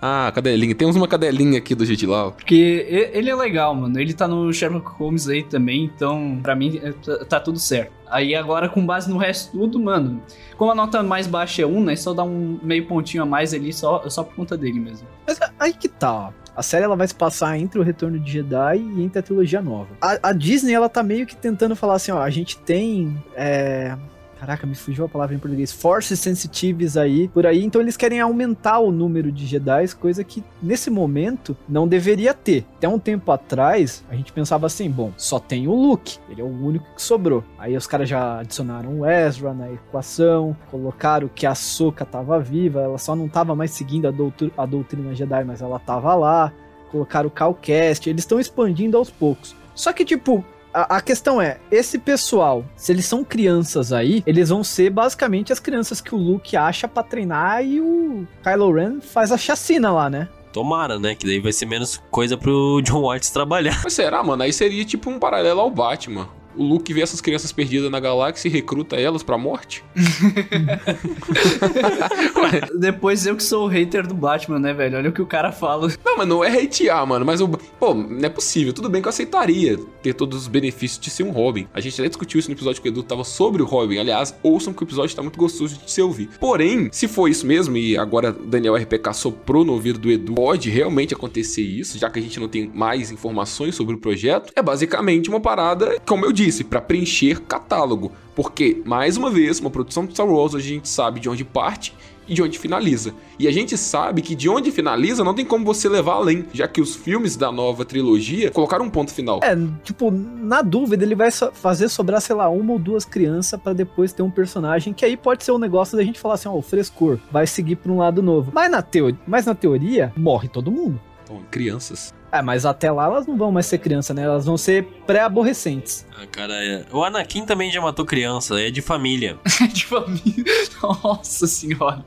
Ah, cadelinha. Temos uma cadelinha aqui do Law. Porque ele é legal, mano. Ele tá no Sherlock Holmes aí também, então pra mim é- tá- tá tudo certo. Aí agora, com base no resto tudo, mano, como a nota mais baixa é 1, né? Só dá um meio pontinho a mais ali, só, só por conta dele mesmo. Mas aí que tá, ó. A série ela vai se passar entre o Retorno de Jedi e entre a trilogia nova. A, a Disney ela tá meio que tentando falar assim, ó, a gente tem é... Caraca, me fugiu a palavra em português. Forces sensitives aí, por aí. Então eles querem aumentar o número de Jedi, coisa que nesse momento não deveria ter. Até um tempo atrás, a gente pensava assim, bom, só tem o Luke, ele é o único que sobrou. Aí os caras já adicionaram o Ezra na equação, colocaram que a Soka tava viva, ela só não tava mais seguindo a, doutri- a doutrina Jedi, mas ela tava lá. Colocaram o Calcast, eles estão expandindo aos poucos. Só que, tipo, a, a questão é, esse pessoal, se eles são crianças aí, eles vão ser basicamente as crianças que o Luke acha pra treinar e o Kylo Ren faz a chacina lá, né? Tomara, né? Que daí vai ser menos coisa pro John Watts trabalhar. Mas será, mano? Aí seria tipo um paralelo ao Batman. O Luke vê essas crianças perdidas na galáxia e recruta elas pra morte? Depois eu que sou o hater do Batman, né, velho? Olha o que o cara fala. Não, mas não é hatear, mano. Mas o. Pô, não é possível. Tudo bem que eu aceitaria ter todos os benefícios de ser um Robin. A gente até discutiu isso no episódio que o Edu tava sobre o Robin. Aliás, ouçam que o episódio tá muito gostoso de se ouvir. Porém, se for isso mesmo, e agora o Daniel RPK soprou no ouvido do Edu, pode realmente acontecer isso, já que a gente não tem mais informações sobre o projeto, é basicamente uma parada, como eu disse, pra preencher catálogo. Porque, mais uma vez, uma produção de Star Wars, a gente sabe de onde parte e de onde finaliza. E a gente sabe que de onde finaliza não tem como você levar além, já que os filmes da nova trilogia colocaram um ponto final. É, tipo, na dúvida, ele vai fazer sobrar, sei lá, uma ou duas crianças pra depois ter um personagem que aí pode ser um negócio da gente falar assim, ó, o frescor vai seguir pra um lado novo. Mas na, mas na teoria, morre todo mundo. Então, crianças. É, mas até lá elas não vão mais ser criança, né? Elas vão ser pré-aborrecentes. Ah, cara, é... o Anakin também já matou criança, é de família. de família. Nossa senhora.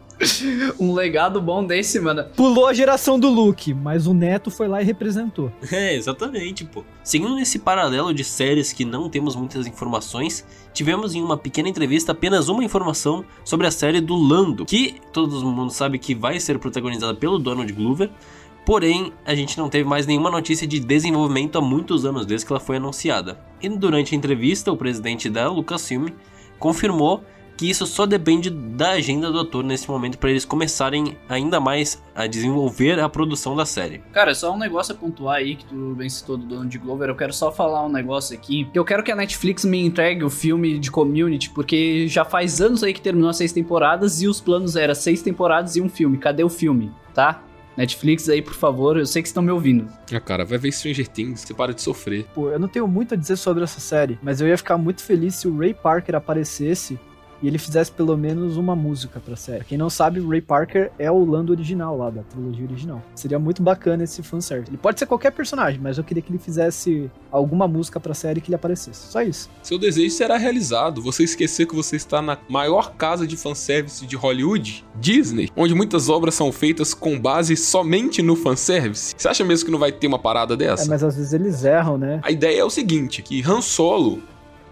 Um legado bom desse, mano. Pulou a geração do Luke, mas o neto foi lá e representou. É, exatamente, pô. Seguindo nesse paralelo de séries que não temos muitas informações, tivemos em uma pequena entrevista apenas uma informação sobre a série do Lando, que todo mundo sabe que vai ser protagonizada pelo Donald Glover. Porém, a gente não teve mais nenhuma notícia de desenvolvimento há muitos anos desde que ela foi anunciada. E durante a entrevista, o presidente da Lucasfilm confirmou que isso só depende da agenda do ator nesse momento para eles começarem ainda mais a desenvolver a produção da série. Cara, só um negócio a pontuar aí que tu bem citou do Donald Glover. Eu quero só falar um negócio aqui. Que eu quero que a Netflix me entregue o filme de Community, porque já faz anos aí que terminou as seis temporadas e os planos eram seis temporadas e um filme. Cadê o filme? Tá? Netflix aí, por favor, eu sei que estão me ouvindo. Ah, cara, vai ver Stranger Things, você para de sofrer. Pô, eu não tenho muito a dizer sobre essa série, mas eu ia ficar muito feliz se o Ray Parker aparecesse e ele fizesse pelo menos uma música pra série. Quem não sabe, o Ray Parker é o Lando original lá, da trilogia original. Seria muito bacana esse fanservice. Ele pode ser qualquer personagem, mas eu queria que ele fizesse alguma música pra série que ele aparecesse. Só isso. Seu desejo será realizado. Você esquecer que você está na maior casa de fanservice de Hollywood, Disney, onde muitas obras são feitas com base somente no fanservice. Você acha mesmo que não vai ter uma parada dessa? É, mas às vezes eles erram, né? A ideia é o seguinte, que Han Solo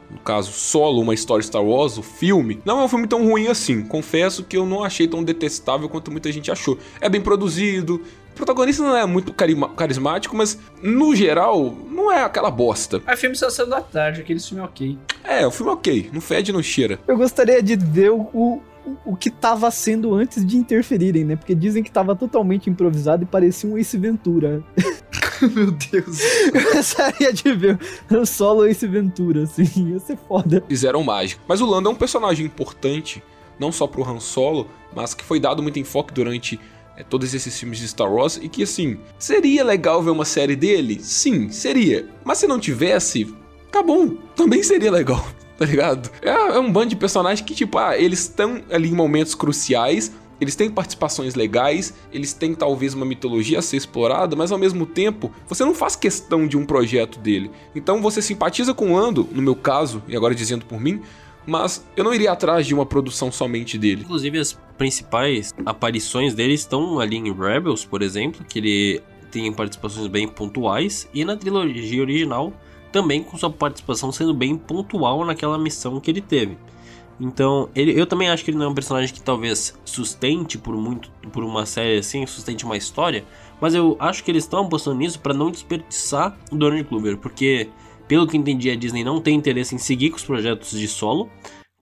no caso, solo uma história Star Wars, o filme, não é um filme tão ruim assim. Confesso que eu não achei tão detestável quanto muita gente achou. É bem produzido, o protagonista não é muito carismático, mas no geral não é aquela bosta. É filme Sessão da Tarde, aquele filme ok. É, o filme ok, não fede, não cheira. Eu gostaria de ver o, o, o que tava sendo antes de interferirem, né? Porque dizem que tava totalmente improvisado e parecia um Ace Ventura. Meu Deus. Eu gostaria de ver Han Solo Ace Ventura, assim, ia ser foda. Fizeram mágica. Mas o Lando é um personagem importante, não só pro Han Solo, mas que foi dado muito enfoque durante é, todos esses filmes de Star Wars e que, assim, seria legal ver uma série dele? Sim, seria. Mas se não tivesse, tá bom, também seria legal. Tá ligado? É, é um bando de personagens que, tipo, ah, eles estão ali em momentos cruciais, eles têm participações legais, eles têm talvez uma mitologia a ser explorada, mas ao mesmo tempo você não faz questão de um projeto dele. Então você simpatiza com o Lando, no meu caso, e agora dizendo por mim, mas eu não iria atrás de uma produção somente dele. Inclusive as principais aparições dele estão ali em Rebels, por exemplo, que ele tem participações bem pontuais, e na trilogia original também com sua participação sendo bem pontual naquela missão que ele teve. Então, ele, eu também acho que ele não é um personagem que talvez sustente por muito por uma série assim, sustente uma história, mas eu acho que eles estão apostando nisso para não desperdiçar o Donald Glover, porque pelo que entendi a Disney não tem interesse em seguir com os projetos de solo.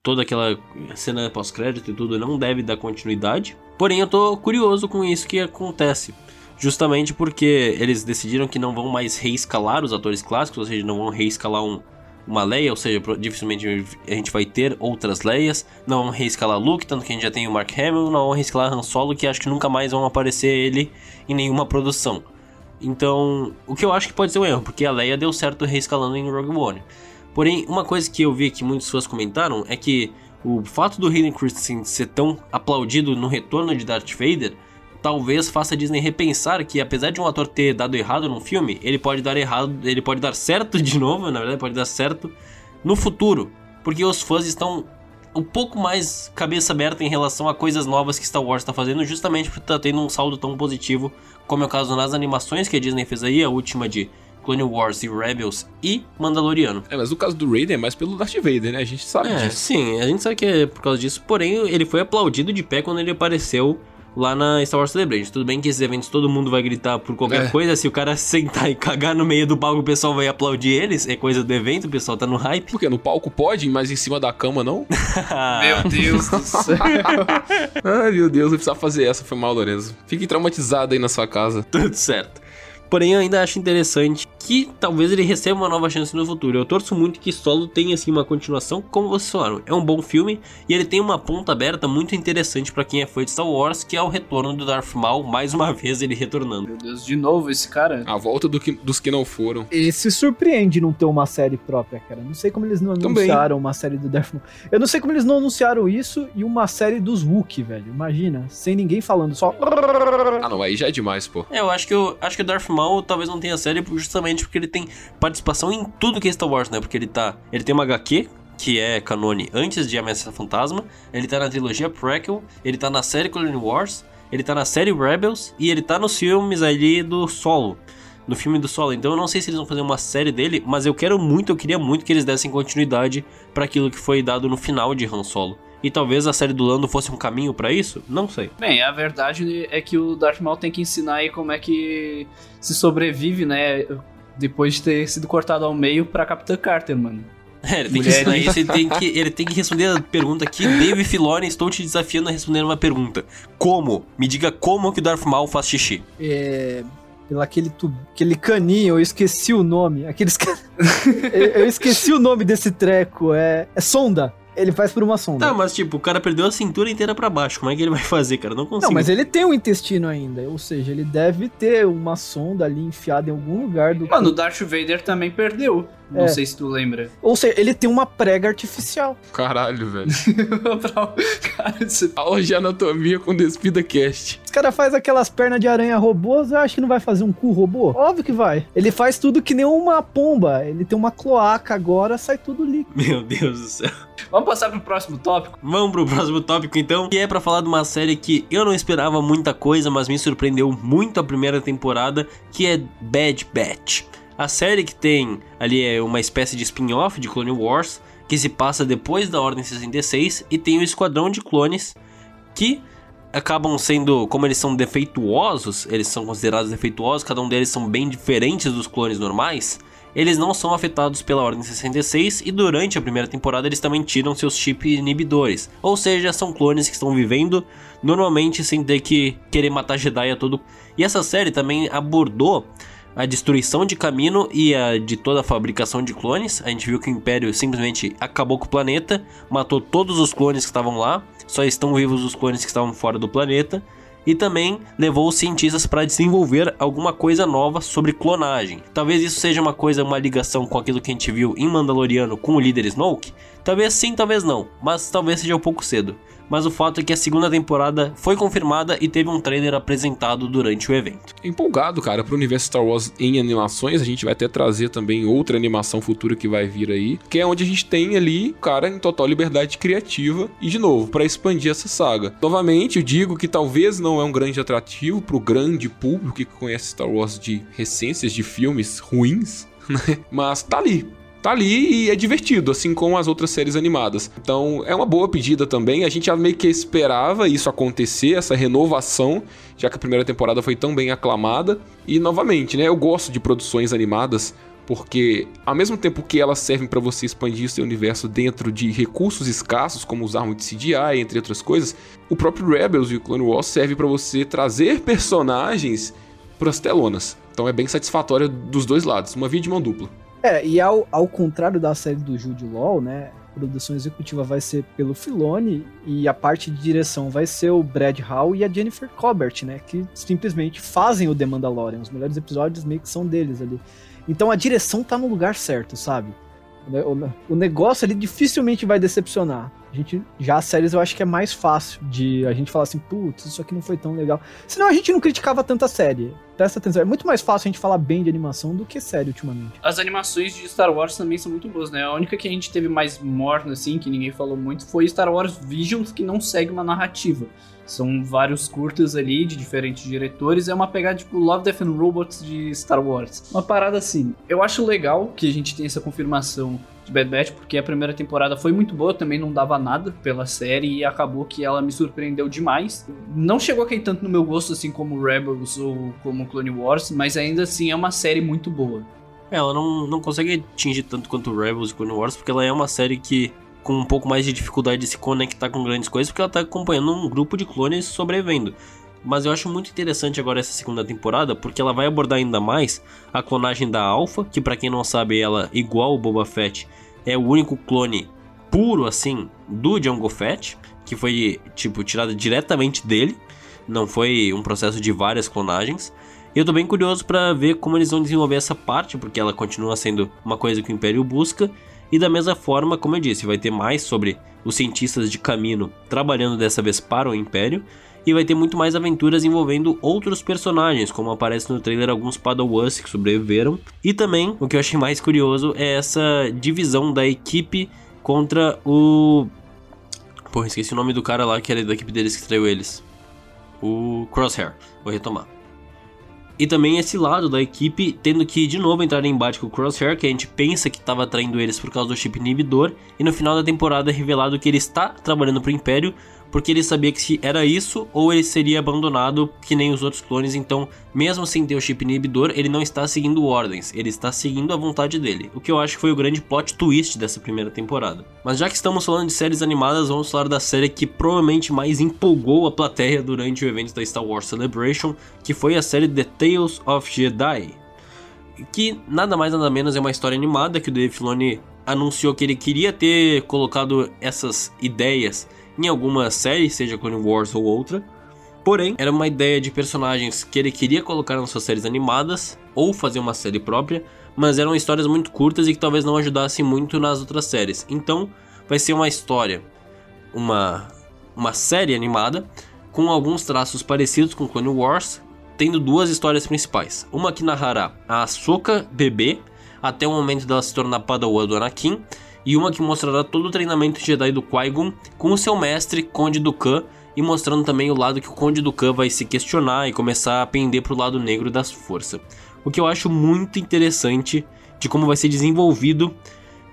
Toda aquela cena pós-crédito e tudo não deve dar continuidade. Porém, eu tô curioso com isso que acontece justamente porque eles decidiram que não vão mais reescalar os atores clássicos, ou seja, não vão reescalar um, uma Leia, ou seja, dificilmente a gente vai ter outras Leias. Não vão reescalar Luke, tanto que a gente já tem o Mark Hamill, não vão reescalar Han Solo, que acho que nunca mais vão aparecer ele em nenhuma produção. Então, o que eu acho que pode ser um erro, porque a Leia deu certo reescalando em Rogue One. Porém, uma coisa que eu vi que muitas pessoas comentaram é que o fato do Hayden Christensen ser tão aplaudido no retorno de Darth Vader talvez faça a Disney repensar que apesar de um ator ter dado errado num filme, ele pode dar errado, ele pode dar certo de novo, na verdade, pode dar certo no futuro, porque os fãs estão um pouco mais cabeça aberta em relação a coisas novas que Star Wars está fazendo, justamente por estar tá tendo um saldo tão positivo, como é o caso nas animações que a Disney fez aí, a última de Clone Wars e Rebels e Mandaloriano. É, mas no caso do Raiden é mais pelo Darth Vader, né? A gente sabe é, disso. Sim, a gente sabe que é por causa disso, porém ele foi aplaudido de pé quando ele apareceu lá na Star Wars Celebration. Tudo bem que esses eventos todo mundo vai gritar por qualquer é. coisa, se o cara sentar e cagar no meio do palco, o pessoal vai aplaudir eles, é coisa do evento, o pessoal tá no hype. Porque no palco pode, mas em cima da cama não? meu Deus do céu. Ai, meu Deus, eu precisava fazer essa, foi mal, Lorenzo. Fique traumatizado aí na sua casa. Tudo certo. Porém, eu ainda acho interessante que talvez ele receba uma nova chance no futuro. Eu torço muito que Solo tenha assim uma continuação, como vocês falaram. É um bom filme e ele tem uma ponta aberta muito interessante para quem é fã de Star Wars, que é o retorno do Darth Maul, mais uma vez ele retornando. Meu Deus, de novo esse cara. A volta do que, dos que não foram. E se surpreende não ter uma série própria, cara. Não sei como eles não anunciaram Também. uma série do Darth Maul. Eu não sei como eles não anunciaram isso e uma série dos Hulk, velho. Imagina, sem ninguém falando, só Ah, não, aí já é demais, pô. É, eu acho que eu acho que o Darth Maul talvez não tenha série justamente porque ele tem participação em tudo que é Star Wars, né? Porque ele tá. Ele tem uma HQ, que é canone antes de Ameaça Fantasma. Ele tá na trilogia Prequel, ele tá na série Clone Wars, ele tá na série Rebels e ele tá nos filmes ali do Solo. No filme do Solo. Então eu não sei se eles vão fazer uma série dele, mas eu quero muito, eu queria muito que eles dessem continuidade para aquilo que foi dado no final de Han Solo. E talvez a série do Lando fosse um caminho para isso? Não sei. Bem, a verdade é que o Darth Maul tem que ensinar aí como é que se sobrevive, né? Depois de ter sido cortado ao meio pra Capitã Carter, mano. É, ele tem que ensinar isso, ele tem que, ele tem que responder a pergunta aqui. Dave Filoni, estou te desafiando a responder uma pergunta. Como? Me diga como que o Darth Maul faz xixi. É. Pelo aquele, tu, aquele caninho, eu esqueci o nome. Aqueles. ca- eu, eu esqueci o nome desse treco. É, é sonda. Ele faz por uma sonda. Tá, mas tipo, o cara perdeu a cintura inteira pra baixo. Como é que ele vai fazer, cara? Não consigo. Não, mas ele tem um intestino ainda. Ou seja, ele deve ter uma sonda ali enfiada em algum lugar do. Mano, o Darth Vader também perdeu. Não É. sei se tu lembra. Ou seja, ele tem uma prega artificial. Caralho, velho. Cara, isso- Aula de anatomia com Despida Cast. Os caras fazem aquelas pernas de aranha robôs, eu acho que não vai fazer um cu robô? Óbvio que vai. Ele faz tudo que nem uma pomba. Ele tem uma cloaca agora, sai tudo líquido. Meu Deus do céu. Vamos passar pro próximo tópico? Vamos pro próximo tópico então, que é pra falar de uma série que eu não esperava muita coisa, mas me surpreendeu muito a primeira temporada, que é Bad Batch. A série que tem ali é uma espécie de spin-off de Clone Wars, que se passa depois da Ordem 66 e tem o esquadrão de clones que acabam sendo, como eles são defeituosos, eles são considerados defeituosos, cada um deles são bem diferentes dos clones normais. Eles não são afetados pela Ordem 66 e durante a primeira temporada eles também tiram seus chip inibidores. Ou seja, são clones que estão vivendo normalmente sem ter que querer matar Jedi a todo. E essa série também abordou a destruição de Camino e a de toda a fabricação de clones. A gente viu que o Império simplesmente acabou com o planeta, matou todos os clones que estavam lá, só estão vivos os clones que estavam fora do planeta. E também levou os cientistas para desenvolver alguma coisa nova sobre clonagem. Talvez isso seja uma coisa, uma ligação com aquilo que a gente viu em Mandaloriano com o líder Snoke. Talvez sim, talvez não, mas talvez seja um pouco cedo. Mas o fato é que a segunda temporada foi confirmada e teve um trailer apresentado durante o evento. Empolgado, cara, pro universo Star Wars em animações. A gente vai até trazer também outra animação futura que vai vir aí, que é onde a gente tem ali, cara, em total liberdade criativa e de novo, pra expandir essa saga. Novamente, eu digo que talvez não é um grande atrativo pro grande público que conhece Star Wars de recências de filmes ruins, né? Mas tá ali, tá ali e é divertido, assim como as outras séries animadas. Então é uma boa pedida também. A gente já meio que esperava isso acontecer, essa renovação, já que a primeira temporada foi tão bem aclamada. E novamente, né? Eu gosto de produções animadas. Porque, ao mesmo tempo que elas servem para você expandir seu universo dentro de recursos escassos, como usar muito CGI, entre outras coisas, o próprio Rebels e o Clone Wars serve para você trazer personagens para as telonas. Então é bem satisfatório dos dois lados, uma via de mão dupla. É, e ao, ao contrário da série do Jude Law, né? A produção executiva vai ser pelo Filoni e a parte de direção vai ser o Brad Hall e a Jennifer Colbert, né? Que simplesmente fazem o The Mandalorian. Os melhores episódios meio que são deles ali. Então a direção tá no lugar certo, sabe? O negócio ali dificilmente vai decepcionar. A gente, já as séries eu acho que é mais fácil de a gente falar assim, putz, isso aqui não foi tão legal. Senão a gente não criticava tanta série. Presta atenção, é muito mais fácil a gente falar bem de animação do que série ultimamente. As animações de Star Wars também são muito boas, né? A única que a gente teve mais morna, assim, que ninguém falou muito, foi Star Wars Visions, que não segue uma narrativa. São vários curtas ali, de diferentes diretores. É uma pegada tipo Love, Death and Robots de Star Wars. Uma parada assim. Eu acho legal que a gente tenha essa confirmação de Bad Batch, porque a primeira temporada foi muito boa, também não dava nada pela série e acabou que ela me surpreendeu demais. Não chegou a cair tanto no meu gosto assim como Rebels ou como Clone Wars, mas ainda assim é uma série muito boa. É, ela não, não consegue atingir tanto quanto Rebels e Clone Wars, porque ela é uma série que com um pouco mais de dificuldade de se conectar com grandes coisas, porque ela tá acompanhando um grupo de clones sobrevivendo. Mas eu acho muito interessante agora essa segunda temporada, porque ela vai abordar ainda mais a clonagem da Alpha, que pra quem não sabe, ela, igual o Boba Fett, é o único clone puro, assim, do Jango Fett, que foi, tipo, tirada diretamente dele, não foi um processo de várias clonagens. E eu tô bem curioso pra ver como eles vão desenvolver essa parte, porque ela continua sendo uma coisa que o Império busca. E da mesma forma, como eu disse, vai ter mais sobre os cientistas de caminho trabalhando dessa vez para o Império. E vai ter muito mais aventuras envolvendo outros personagens, como aparece no trailer alguns Padawans que sobreviveram. E também, o que eu achei mais curioso é essa divisão da equipe contra o. Porra, esqueci o nome do cara lá que era da equipe deles que traiu eles. O Crosshair. Vou retomar. E também esse lado da equipe tendo que de novo entrar em embate com o Crosshair, que a gente pensa que estava traindo eles por causa do chip inibidor, e no final da temporada é revelado que ele está trabalhando para o Império, porque ele sabia que se era isso ou ele seria abandonado que nem os outros clones. Então, mesmo sem ter o chip inibidor, ele não está seguindo ordens, ele está seguindo a vontade dele. O que eu acho que foi o grande plot twist dessa primeira temporada. Mas já que estamos falando de séries animadas, vamos falar da série que provavelmente mais empolgou a plateia durante o evento da Star Wars Celebration, que foi a série The Tales of Jedi. Que nada mais nada menos é uma história animada que o Dave Filoni anunciou que ele queria ter colocado essas ideias em alguma série, seja Clone Wars ou outra. Porém, era uma ideia de personagens que ele queria colocar nas suas séries animadas ou fazer uma série própria, mas eram histórias muito curtas e que talvez não ajudassem muito nas outras séries. Então, vai ser uma história, uma uma série animada com alguns traços parecidos com Clone Wars, tendo duas histórias principais. Uma que narrará a Ahsoka bebê até o momento dela se tornar Padawan do Anakin e uma que mostrará todo o treinamento Jedi do Qui-Gon com o seu mestre, Conde Dooku, e mostrando também o lado que o Conde Dooku vai se questionar e começar a pender para o lado negro das forças. O que eu acho muito interessante de como vai ser desenvolvido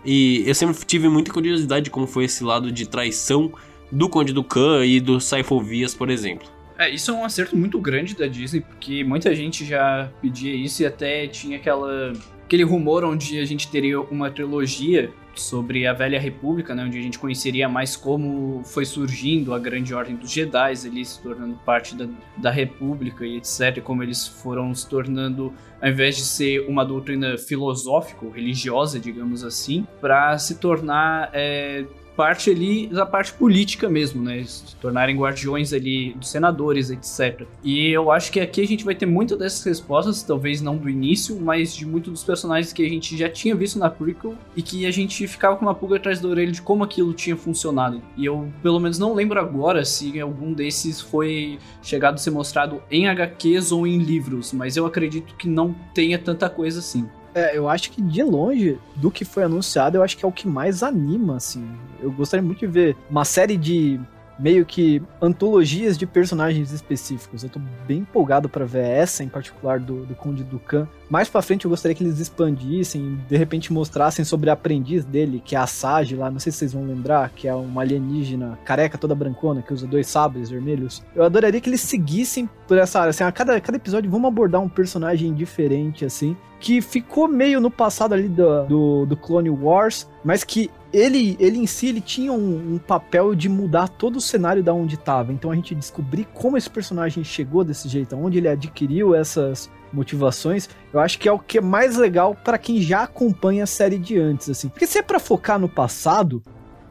e eu sempre tive muita curiosidade de como foi esse lado de traição do Conde Dooku e do Saifo Vias, por exemplo. É, isso é um acerto muito grande da Disney, porque muita gente já pedia isso e até tinha aquela aquele rumor onde a gente teria uma trilogia sobre a Velha República, né, onde a gente conheceria mais como foi surgindo a Grande Ordem dos Jedi, ali se tornando parte da, da República e etc, como eles foram se tornando, ao invés de ser uma doutrina filosófica ou religiosa, digamos assim, para se tornar é, parte ali da parte política mesmo, né? Se tornarem guardiões ali dos senadores, etc. E eu acho que aqui a gente vai ter muitas dessas respostas, talvez não do início, mas de muitos dos personagens que a gente já tinha visto na prequel e que a gente ficava com uma pulga atrás da orelha de como aquilo tinha funcionado. E eu, pelo menos, não lembro agora se algum desses foi chegado a ser mostrado em HQs ou em livros, mas eu acredito que não tenha tanta coisa assim. É, eu acho que de longe do que foi anunciado, eu acho que é o que mais anima, assim. Eu gostaria muito de ver uma série de meio que antologias de personagens específicos. Eu tô bem empolgado para ver essa em particular do, do Conde Dukan. Mais pra frente eu gostaria que eles expandissem, de repente mostrassem sobre a aprendiz dele, que é a Sage lá, não sei se vocês vão lembrar, que é uma alienígena careca toda brancona, que usa dois sabres vermelhos. Eu adoraria que eles seguissem por essa área, assim, a cada, cada episódio vamos abordar um personagem diferente, assim, que ficou meio no passado ali do, do, do Clone Wars, mas que ele, ele em si ele tinha um, um, papel de mudar todo o cenário da onde estava. Então a gente descobrir como esse personagem chegou desse jeito, onde ele adquiriu essas motivações, eu acho que é o que é mais legal para quem já acompanha a série de antes, assim. Porque se é para focar no passado,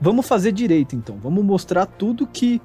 vamos fazer direito então. Vamos mostrar tudo que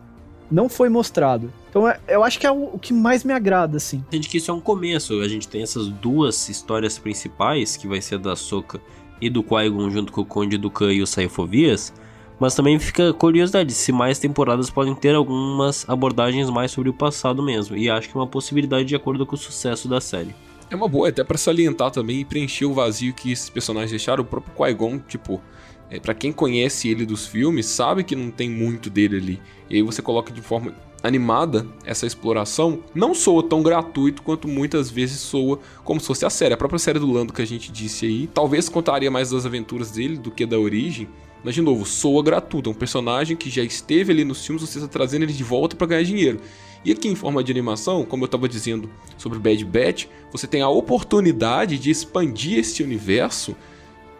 não foi mostrado. Então é, eu acho que é o, o, que mais me agrada, assim. Entende que isso é um começo. A gente tem essas duas histórias principais, que vai ser da Soca e do Qui-Gon junto com o Conde do Khan e o Saifovias, mas também fica curiosidade se mais temporadas podem ter algumas abordagens mais sobre o passado mesmo, e acho que é uma possibilidade de acordo com o sucesso da série. É uma boa, até para salientar também e preencher o vazio que esses personagens deixaram, o próprio Qui-Gon, tipo, é, para quem conhece ele dos filmes, sabe que não tem muito dele ali. E aí você coloca de forma animada essa exploração, não soa tão gratuito quanto muitas vezes soa como se fosse a série. A própria série do Lando que a gente disse aí, talvez contaria mais das aventuras dele do que da origem. Mas de novo, soa gratuito, é um personagem que já esteve ali nos filmes, você está trazendo ele de volta para ganhar dinheiro. E aqui em forma de animação, como eu estava dizendo sobre Bad Batch, você tem a oportunidade de expandir esse universo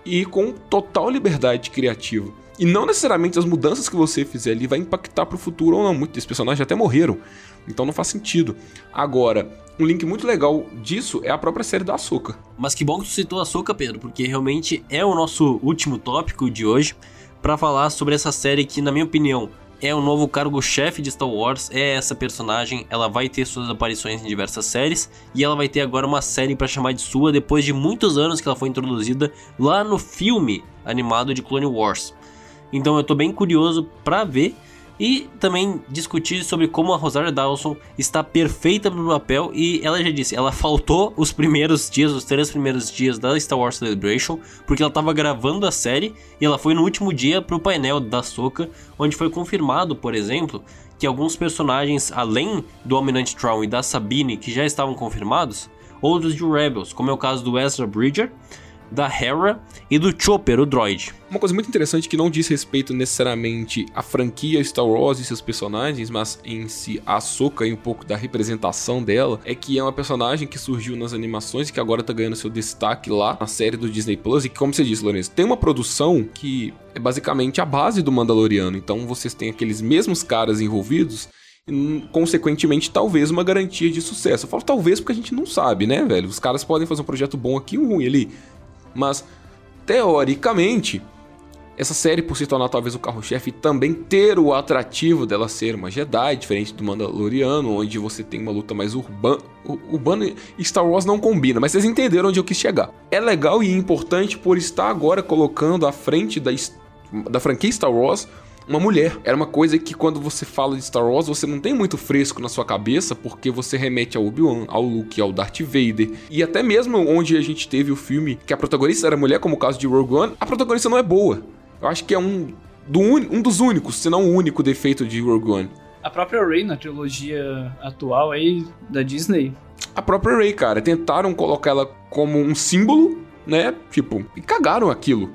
e com total liberdade criativa. E não necessariamente as mudanças que você fizer ali vai impactar pro futuro ou não. Muitos desses personagens até morreram. Então não faz sentido. Agora, um link muito legal disso é a própria série da Açúcar. Mas que bom que tu citou Açúcar, Pedro, porque realmente é o nosso último tópico de hoje para falar sobre essa série que, na minha opinião, é o novo cargo-chefe de Star Wars, é essa personagem, ela vai ter suas aparições em diversas séries e ela vai ter agora uma série para chamar de sua depois de muitos anos que ela foi introduzida lá no filme animado de Clone Wars. Então eu tô bem curioso para ver e também discutir sobre como a Rosário Dawson está perfeita no papel. E ela já disse, ela faltou os primeiros dias, os três primeiros dias da Star Wars Celebration, porque ela estava gravando a série e ela foi no último dia pro painel da Soca, onde foi confirmado, por exemplo, que alguns personagens além do Almirante Traum e da Sabine que já estavam confirmados, outros de Rebels, como é o caso do Ezra Bridger, da Hera e do Chopper, o droid. Uma coisa muito interessante que não diz respeito necessariamente à franquia Star Wars e seus personagens, mas em si a Ahsoka e um pouco da representação dela, é que é uma personagem que surgiu nas animações e que agora tá ganhando seu destaque lá na série do Disney Plus. E como você disse, Lourenço, tem uma produção que é basicamente a base do Mandaloriano. Então vocês têm aqueles mesmos caras envolvidos consequentemente, talvez uma garantia de sucesso. Eu falo talvez porque a gente não sabe, né, velho? Os caras podem fazer um projeto bom aqui e um ruim ali. Mas, teoricamente, essa série, por se tornar talvez o carro-chefe, também ter o atrativo dela ser uma Jedi, diferente do Mandaloriano, onde você tem uma luta mais urbana. Urbana e Star Wars não combina, mas vocês entenderam onde eu quis chegar. É legal e importante por estar agora colocando à frente da, da franquia Star Wars uma mulher. Era uma coisa que quando você fala de Star Wars, você não tem muito fresco na sua cabeça, porque você remete ao Obi-Wan, ao Luke, ao Darth Vader. E até mesmo onde a gente teve o filme que a protagonista era mulher, como o caso de Rogue One, a protagonista não é boa. Eu acho que é um, do um dos únicos, se não o único defeito de Rogue One. A própria Rey na trilogia atual aí da Disney. A própria Rey, cara, tentaram colocar ela como um símbolo, né? Tipo, e cagaram aquilo.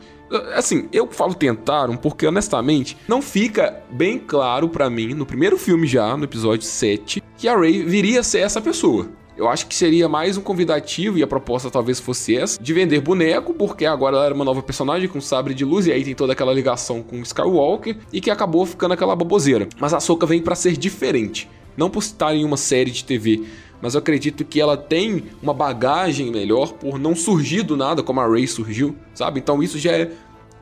Assim, eu falo tentaram porque, honestamente, não fica bem claro para mim, no primeiro filme já, no episódio 7, que a Rey viria a ser essa pessoa. Eu acho que seria mais um convidativo, e a proposta talvez fosse essa, de vender boneco, porque agora ela era uma nova personagem com sabre de luz, e aí tem toda aquela ligação com Skywalker, e que acabou ficando aquela baboseira. Mas a Soka vem para ser diferente. Não por estar em uma série de TV, mas eu acredito que ela tem uma bagagem melhor por não surgir do nada como a Rey surgiu, sabe? Então isso já é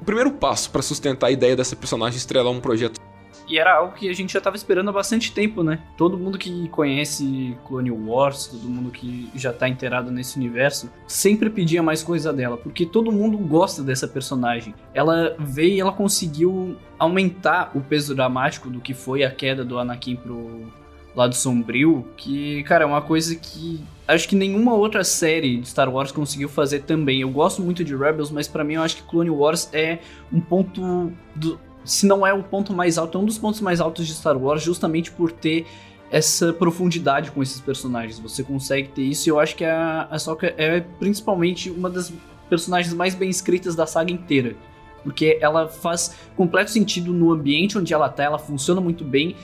o primeiro passo para sustentar a ideia dessa personagem estrelar um projeto. E era algo que a gente já estava esperando há bastante tempo, né? Todo mundo que conhece Clone Wars, todo mundo que já tá inteirado nesse universo, sempre pedia mais coisa dela, porque todo mundo gosta dessa personagem. Ela veio e ela conseguiu aumentar o peso dramático do que foi a queda do Anakin pro, lado sombrio, que, cara, é uma coisa que acho que nenhuma outra série de Star Wars conseguiu fazer também. Eu gosto muito de Rebels, mas para mim eu acho que Clone Wars é um ponto do, se não é o ponto mais alto, é um dos pontos mais altos de Star Wars, justamente por ter essa profundidade com esses personagens. Você consegue ter isso e eu acho que a Ahsoka é principalmente uma das personagens mais bem escritas da saga inteira. Porque ela faz completo sentido no ambiente onde ela tá, ela funciona muito bem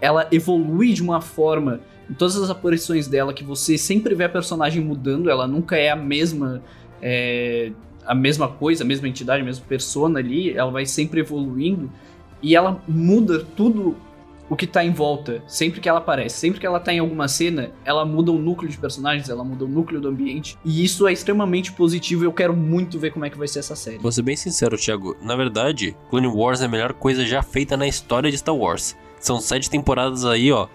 ela evolui de uma forma em todas as aparições dela que você sempre vê a personagem mudando, ela nunca é a mesma é, a mesma coisa, a mesma entidade, a mesma persona ali, ela vai sempre evoluindo e ela muda tudo o que tá em volta, sempre que ela aparece, sempre que ela tá em alguma cena, ela muda o núcleo de personagens, ela muda o núcleo do ambiente, e isso é extremamente positivo e eu quero muito ver como é que vai ser essa série. Vou ser bem sincero, Thiago, na verdade, Clone Wars é a melhor coisa já feita na história de Star Wars. São sete temporadas aí, ó,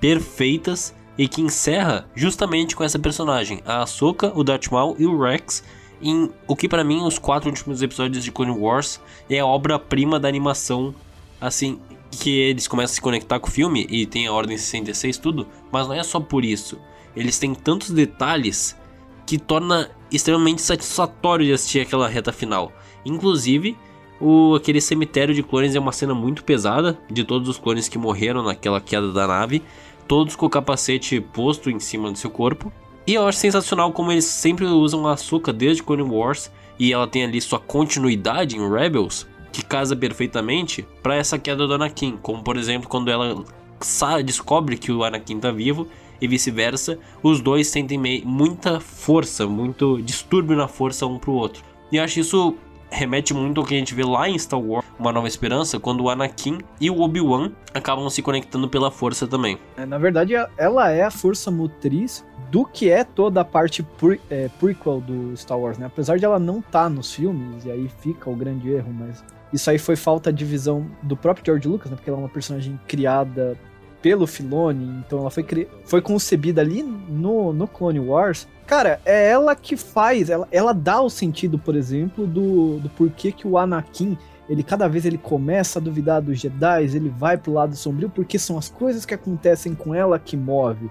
perfeitas e que encerra justamente com essa personagem, a Ahsoka, o Darth Maul e o Rex, em o que para mim os quatro últimos episódios de Clone Wars é a obra-prima da animação, assim, que eles começam a se conectar com o filme e tem a Ordem 66 tudo, mas não é só por isso. Eles têm tantos detalhes que torna extremamente satisfatório de assistir aquela reta final. Inclusive, o, aquele cemitério de clones é uma cena muito pesada de todos os clones que morreram naquela queda da nave, todos com o capacete posto em cima do seu corpo. E eu acho sensacional como eles sempre usam a Ahsoka desde Clone Wars e ela tem ali sua continuidade em Rebels, que casa perfeitamente para essa queda do Anakin, como por exemplo quando ela descobre que o Anakin tá vivo e vice-versa, os dois sentem muita força, muito distúrbio na força um pro outro. E eu acho isso remete muito ao que a gente vê lá em Star Wars, Uma Nova Esperança, quando o Anakin e o Obi-Wan acabam se conectando pela força também. É, na verdade, ela é a força motriz do que é toda a parte pre é, prequel do Star Wars, né? Apesar de ela não estar tá nos filmes, e aí fica o grande erro, mas isso aí foi falta de visão do próprio George Lucas, né? Porque ela é uma personagem criada pelo Filoni, então ela foi, foi concebida ali no, no Clone Wars Cara, é ela que faz, ela, ela dá o sentido, por exemplo, do, do porquê que o Anakin, ele cada vez ele começa a duvidar dos Jedi, ele vai pro lado sombrio, porque são as coisas que acontecem com ela que move.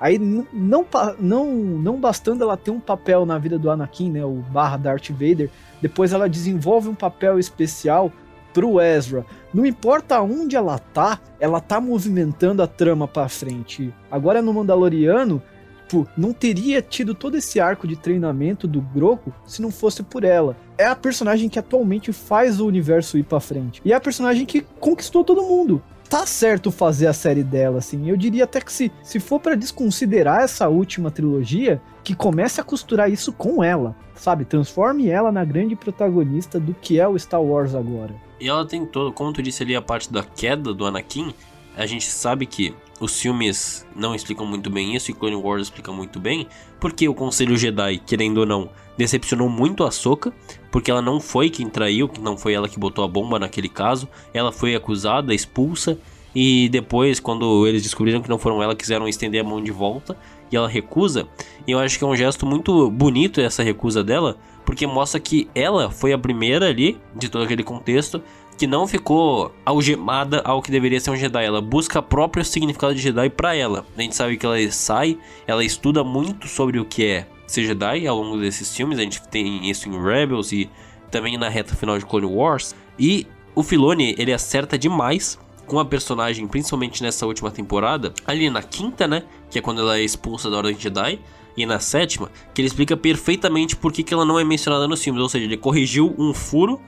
Aí não, não, não bastando ela ter um papel na vida do Anakin, né, o barra Darth Vader, depois ela desenvolve um papel especial pro Ezra. Não importa onde ela tá, ela tá movimentando a trama para frente. Agora no Mandaloriano, Tipo, não teria tido todo esse arco de treinamento do Grogu se não fosse por ela. É a personagem que atualmente faz o universo ir pra frente. E é a personagem que conquistou todo mundo tá certo fazer a série dela, assim. Eu diria até que se, se for para desconsiderar essa última trilogia, que comece a costurar isso com ela, sabe? Transforme ela na grande protagonista do que é o Star Wars agora. E ela tem todo, como tu disse ali, a parte da queda do Anakin. A gente sabe que os filmes não explicam muito bem isso e Clone Wars explica muito bem, porque o Conselho Jedi, querendo ou não, decepcionou muito a Soka, porque ela não foi quem traiu, que não foi ela que botou a bomba naquele caso. Ela foi acusada, expulsa e depois quando eles descobriram que não foram ela, quiseram estender a mão de volta e ela recusa. E eu acho que é um gesto muito bonito essa recusa dela, porque mostra que ela foi a primeira ali de todo aquele contexto que não ficou algemada ao que deveria ser um Jedi. Ela busca o próprio significado de Jedi para ela. A gente sabe que ela sai, ela estuda muito sobre o que é ser Jedi ao longo desses filmes. A gente tem isso em Rebels e também na reta final de Clone Wars. E o Filoni, ele acerta demais com a personagem, principalmente nessa última temporada. Ali na quinta, né? Que é quando ela é expulsa da Ordem Jedi. E na sétima, que ele explica perfeitamente por que, que ela não é mencionada nos filmes. Ou seja, ele corrigiu um furo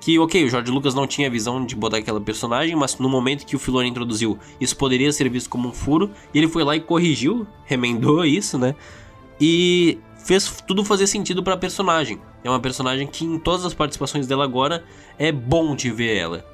que, ok, o George Lucas não tinha visão de botar aquela personagem, mas no momento que o Filoni introduziu, isso poderia ser visto como um furo, e ele foi lá e corrigiu, remendou isso, né? E fez tudo fazer sentido para a personagem. É uma personagem que em todas as participações dela agora é bom de ver ela.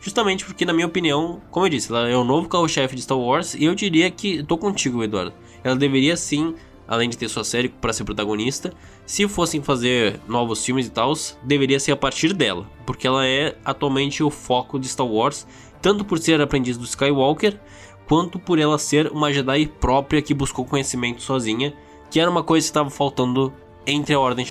Justamente porque, na minha opinião, como eu disse, ela é o novo carro-chefe de Star Wars e eu diria que tô contigo, Eduardo. Ela deveria sim, além de ter sua série para ser protagonista, se fossem fazer novos filmes e tal, deveria ser a partir dela, porque ela é atualmente o foco de Star Wars, tanto por ser aprendiz do Skywalker, quanto por ela ser uma Jedi própria que buscou conhecimento sozinha que era uma coisa que estava faltando entre a ordem.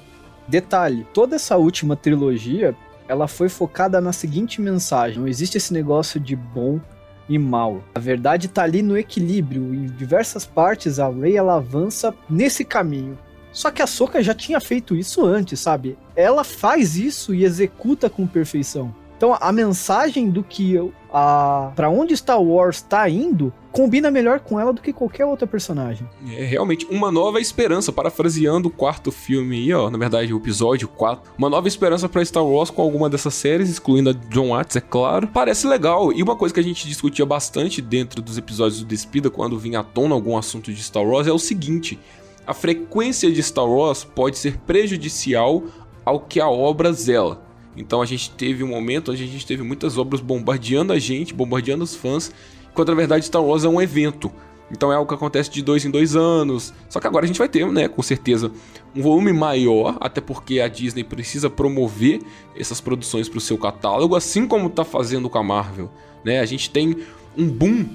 Detalhe, toda essa última trilogia, ela foi focada na seguinte mensagem: não existe esse negócio de bom e mal. A verdade está ali no equilíbrio. Em diversas partes a Rey ela avança nesse caminho. Só que a Soka já tinha feito isso antes, sabe? Ela faz isso e executa com perfeição. Então a mensagem do que a para onde Star Wars está indo combina melhor com ela do que qualquer outra personagem. É realmente uma nova esperança, parafraseando o quarto filme aí, ó, na verdade o episódio 4. Uma nova esperança para Star Wars com alguma dessas séries, excluindo a John Watts, é claro. Parece legal. E uma coisa que a gente discutia bastante dentro dos episódios do Despida, quando vinha à tona algum assunto de Star Wars, é o seguinte: a frequência de Star Wars pode ser prejudicial ao que a obra zela. Então a gente teve um momento onde a gente teve muitas obras bombardeando a gente, bombardeando os fãs, quando na verdade Star Wars é um evento. Então é algo que acontece de dois em dois anos. Só que agora a gente vai ter, né, com certeza, um volume maior, até porque a Disney precisa promover essas produções para o seu catálogo, assim como está fazendo com a Marvel. Né? A gente tem um boom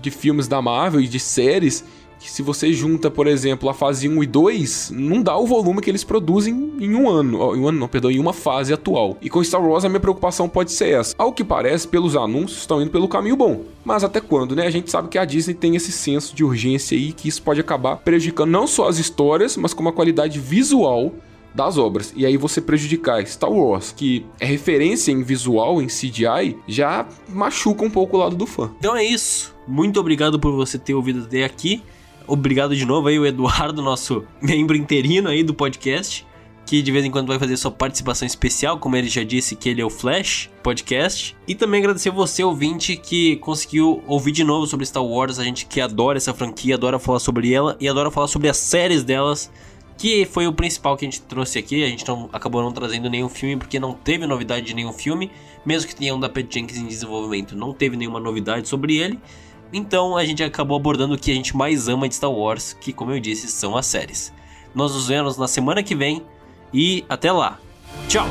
de filmes da Marvel e de séries que se você junta, por exemplo, a fase 1 e 2, não dá o volume que eles produzem em um ano, em um ano não, perdão, em uma fase atual. E com Star Wars a minha preocupação pode ser essa. Ao que parece, pelos anúncios, estão indo pelo caminho bom. Mas até quando, né? A gente sabe que a Disney tem esse senso de urgência aí, que isso pode acabar prejudicando não só as histórias, mas como a qualidade visual das obras. E aí você prejudicar Star Wars, que é referência em visual, em CGI, já machuca um pouco o lado do fã. Então é isso. Muito obrigado por você ter ouvido até aqui. Obrigado de novo aí o Eduardo, nosso membro interino aí do podcast, que de vez em quando vai fazer sua participação especial, como ele já disse que ele é o Flash Podcast. E também agradecer você, ouvinte, que conseguiu ouvir de novo sobre Star Wars, a gente que adora essa franquia, adora falar sobre ela e adora falar sobre as séries delas, que foi o principal que a gente trouxe aqui. A gente não, acabou não trazendo nenhum filme porque não teve novidade de nenhum filme, mesmo que tenha um da Pat Jenkins em desenvolvimento, não teve nenhuma novidade sobre ele. Então a gente acabou abordando o que a gente mais ama de Star Wars, que como eu disse, são as séries. Nós nos vemos na semana que vem e até lá. Tchau!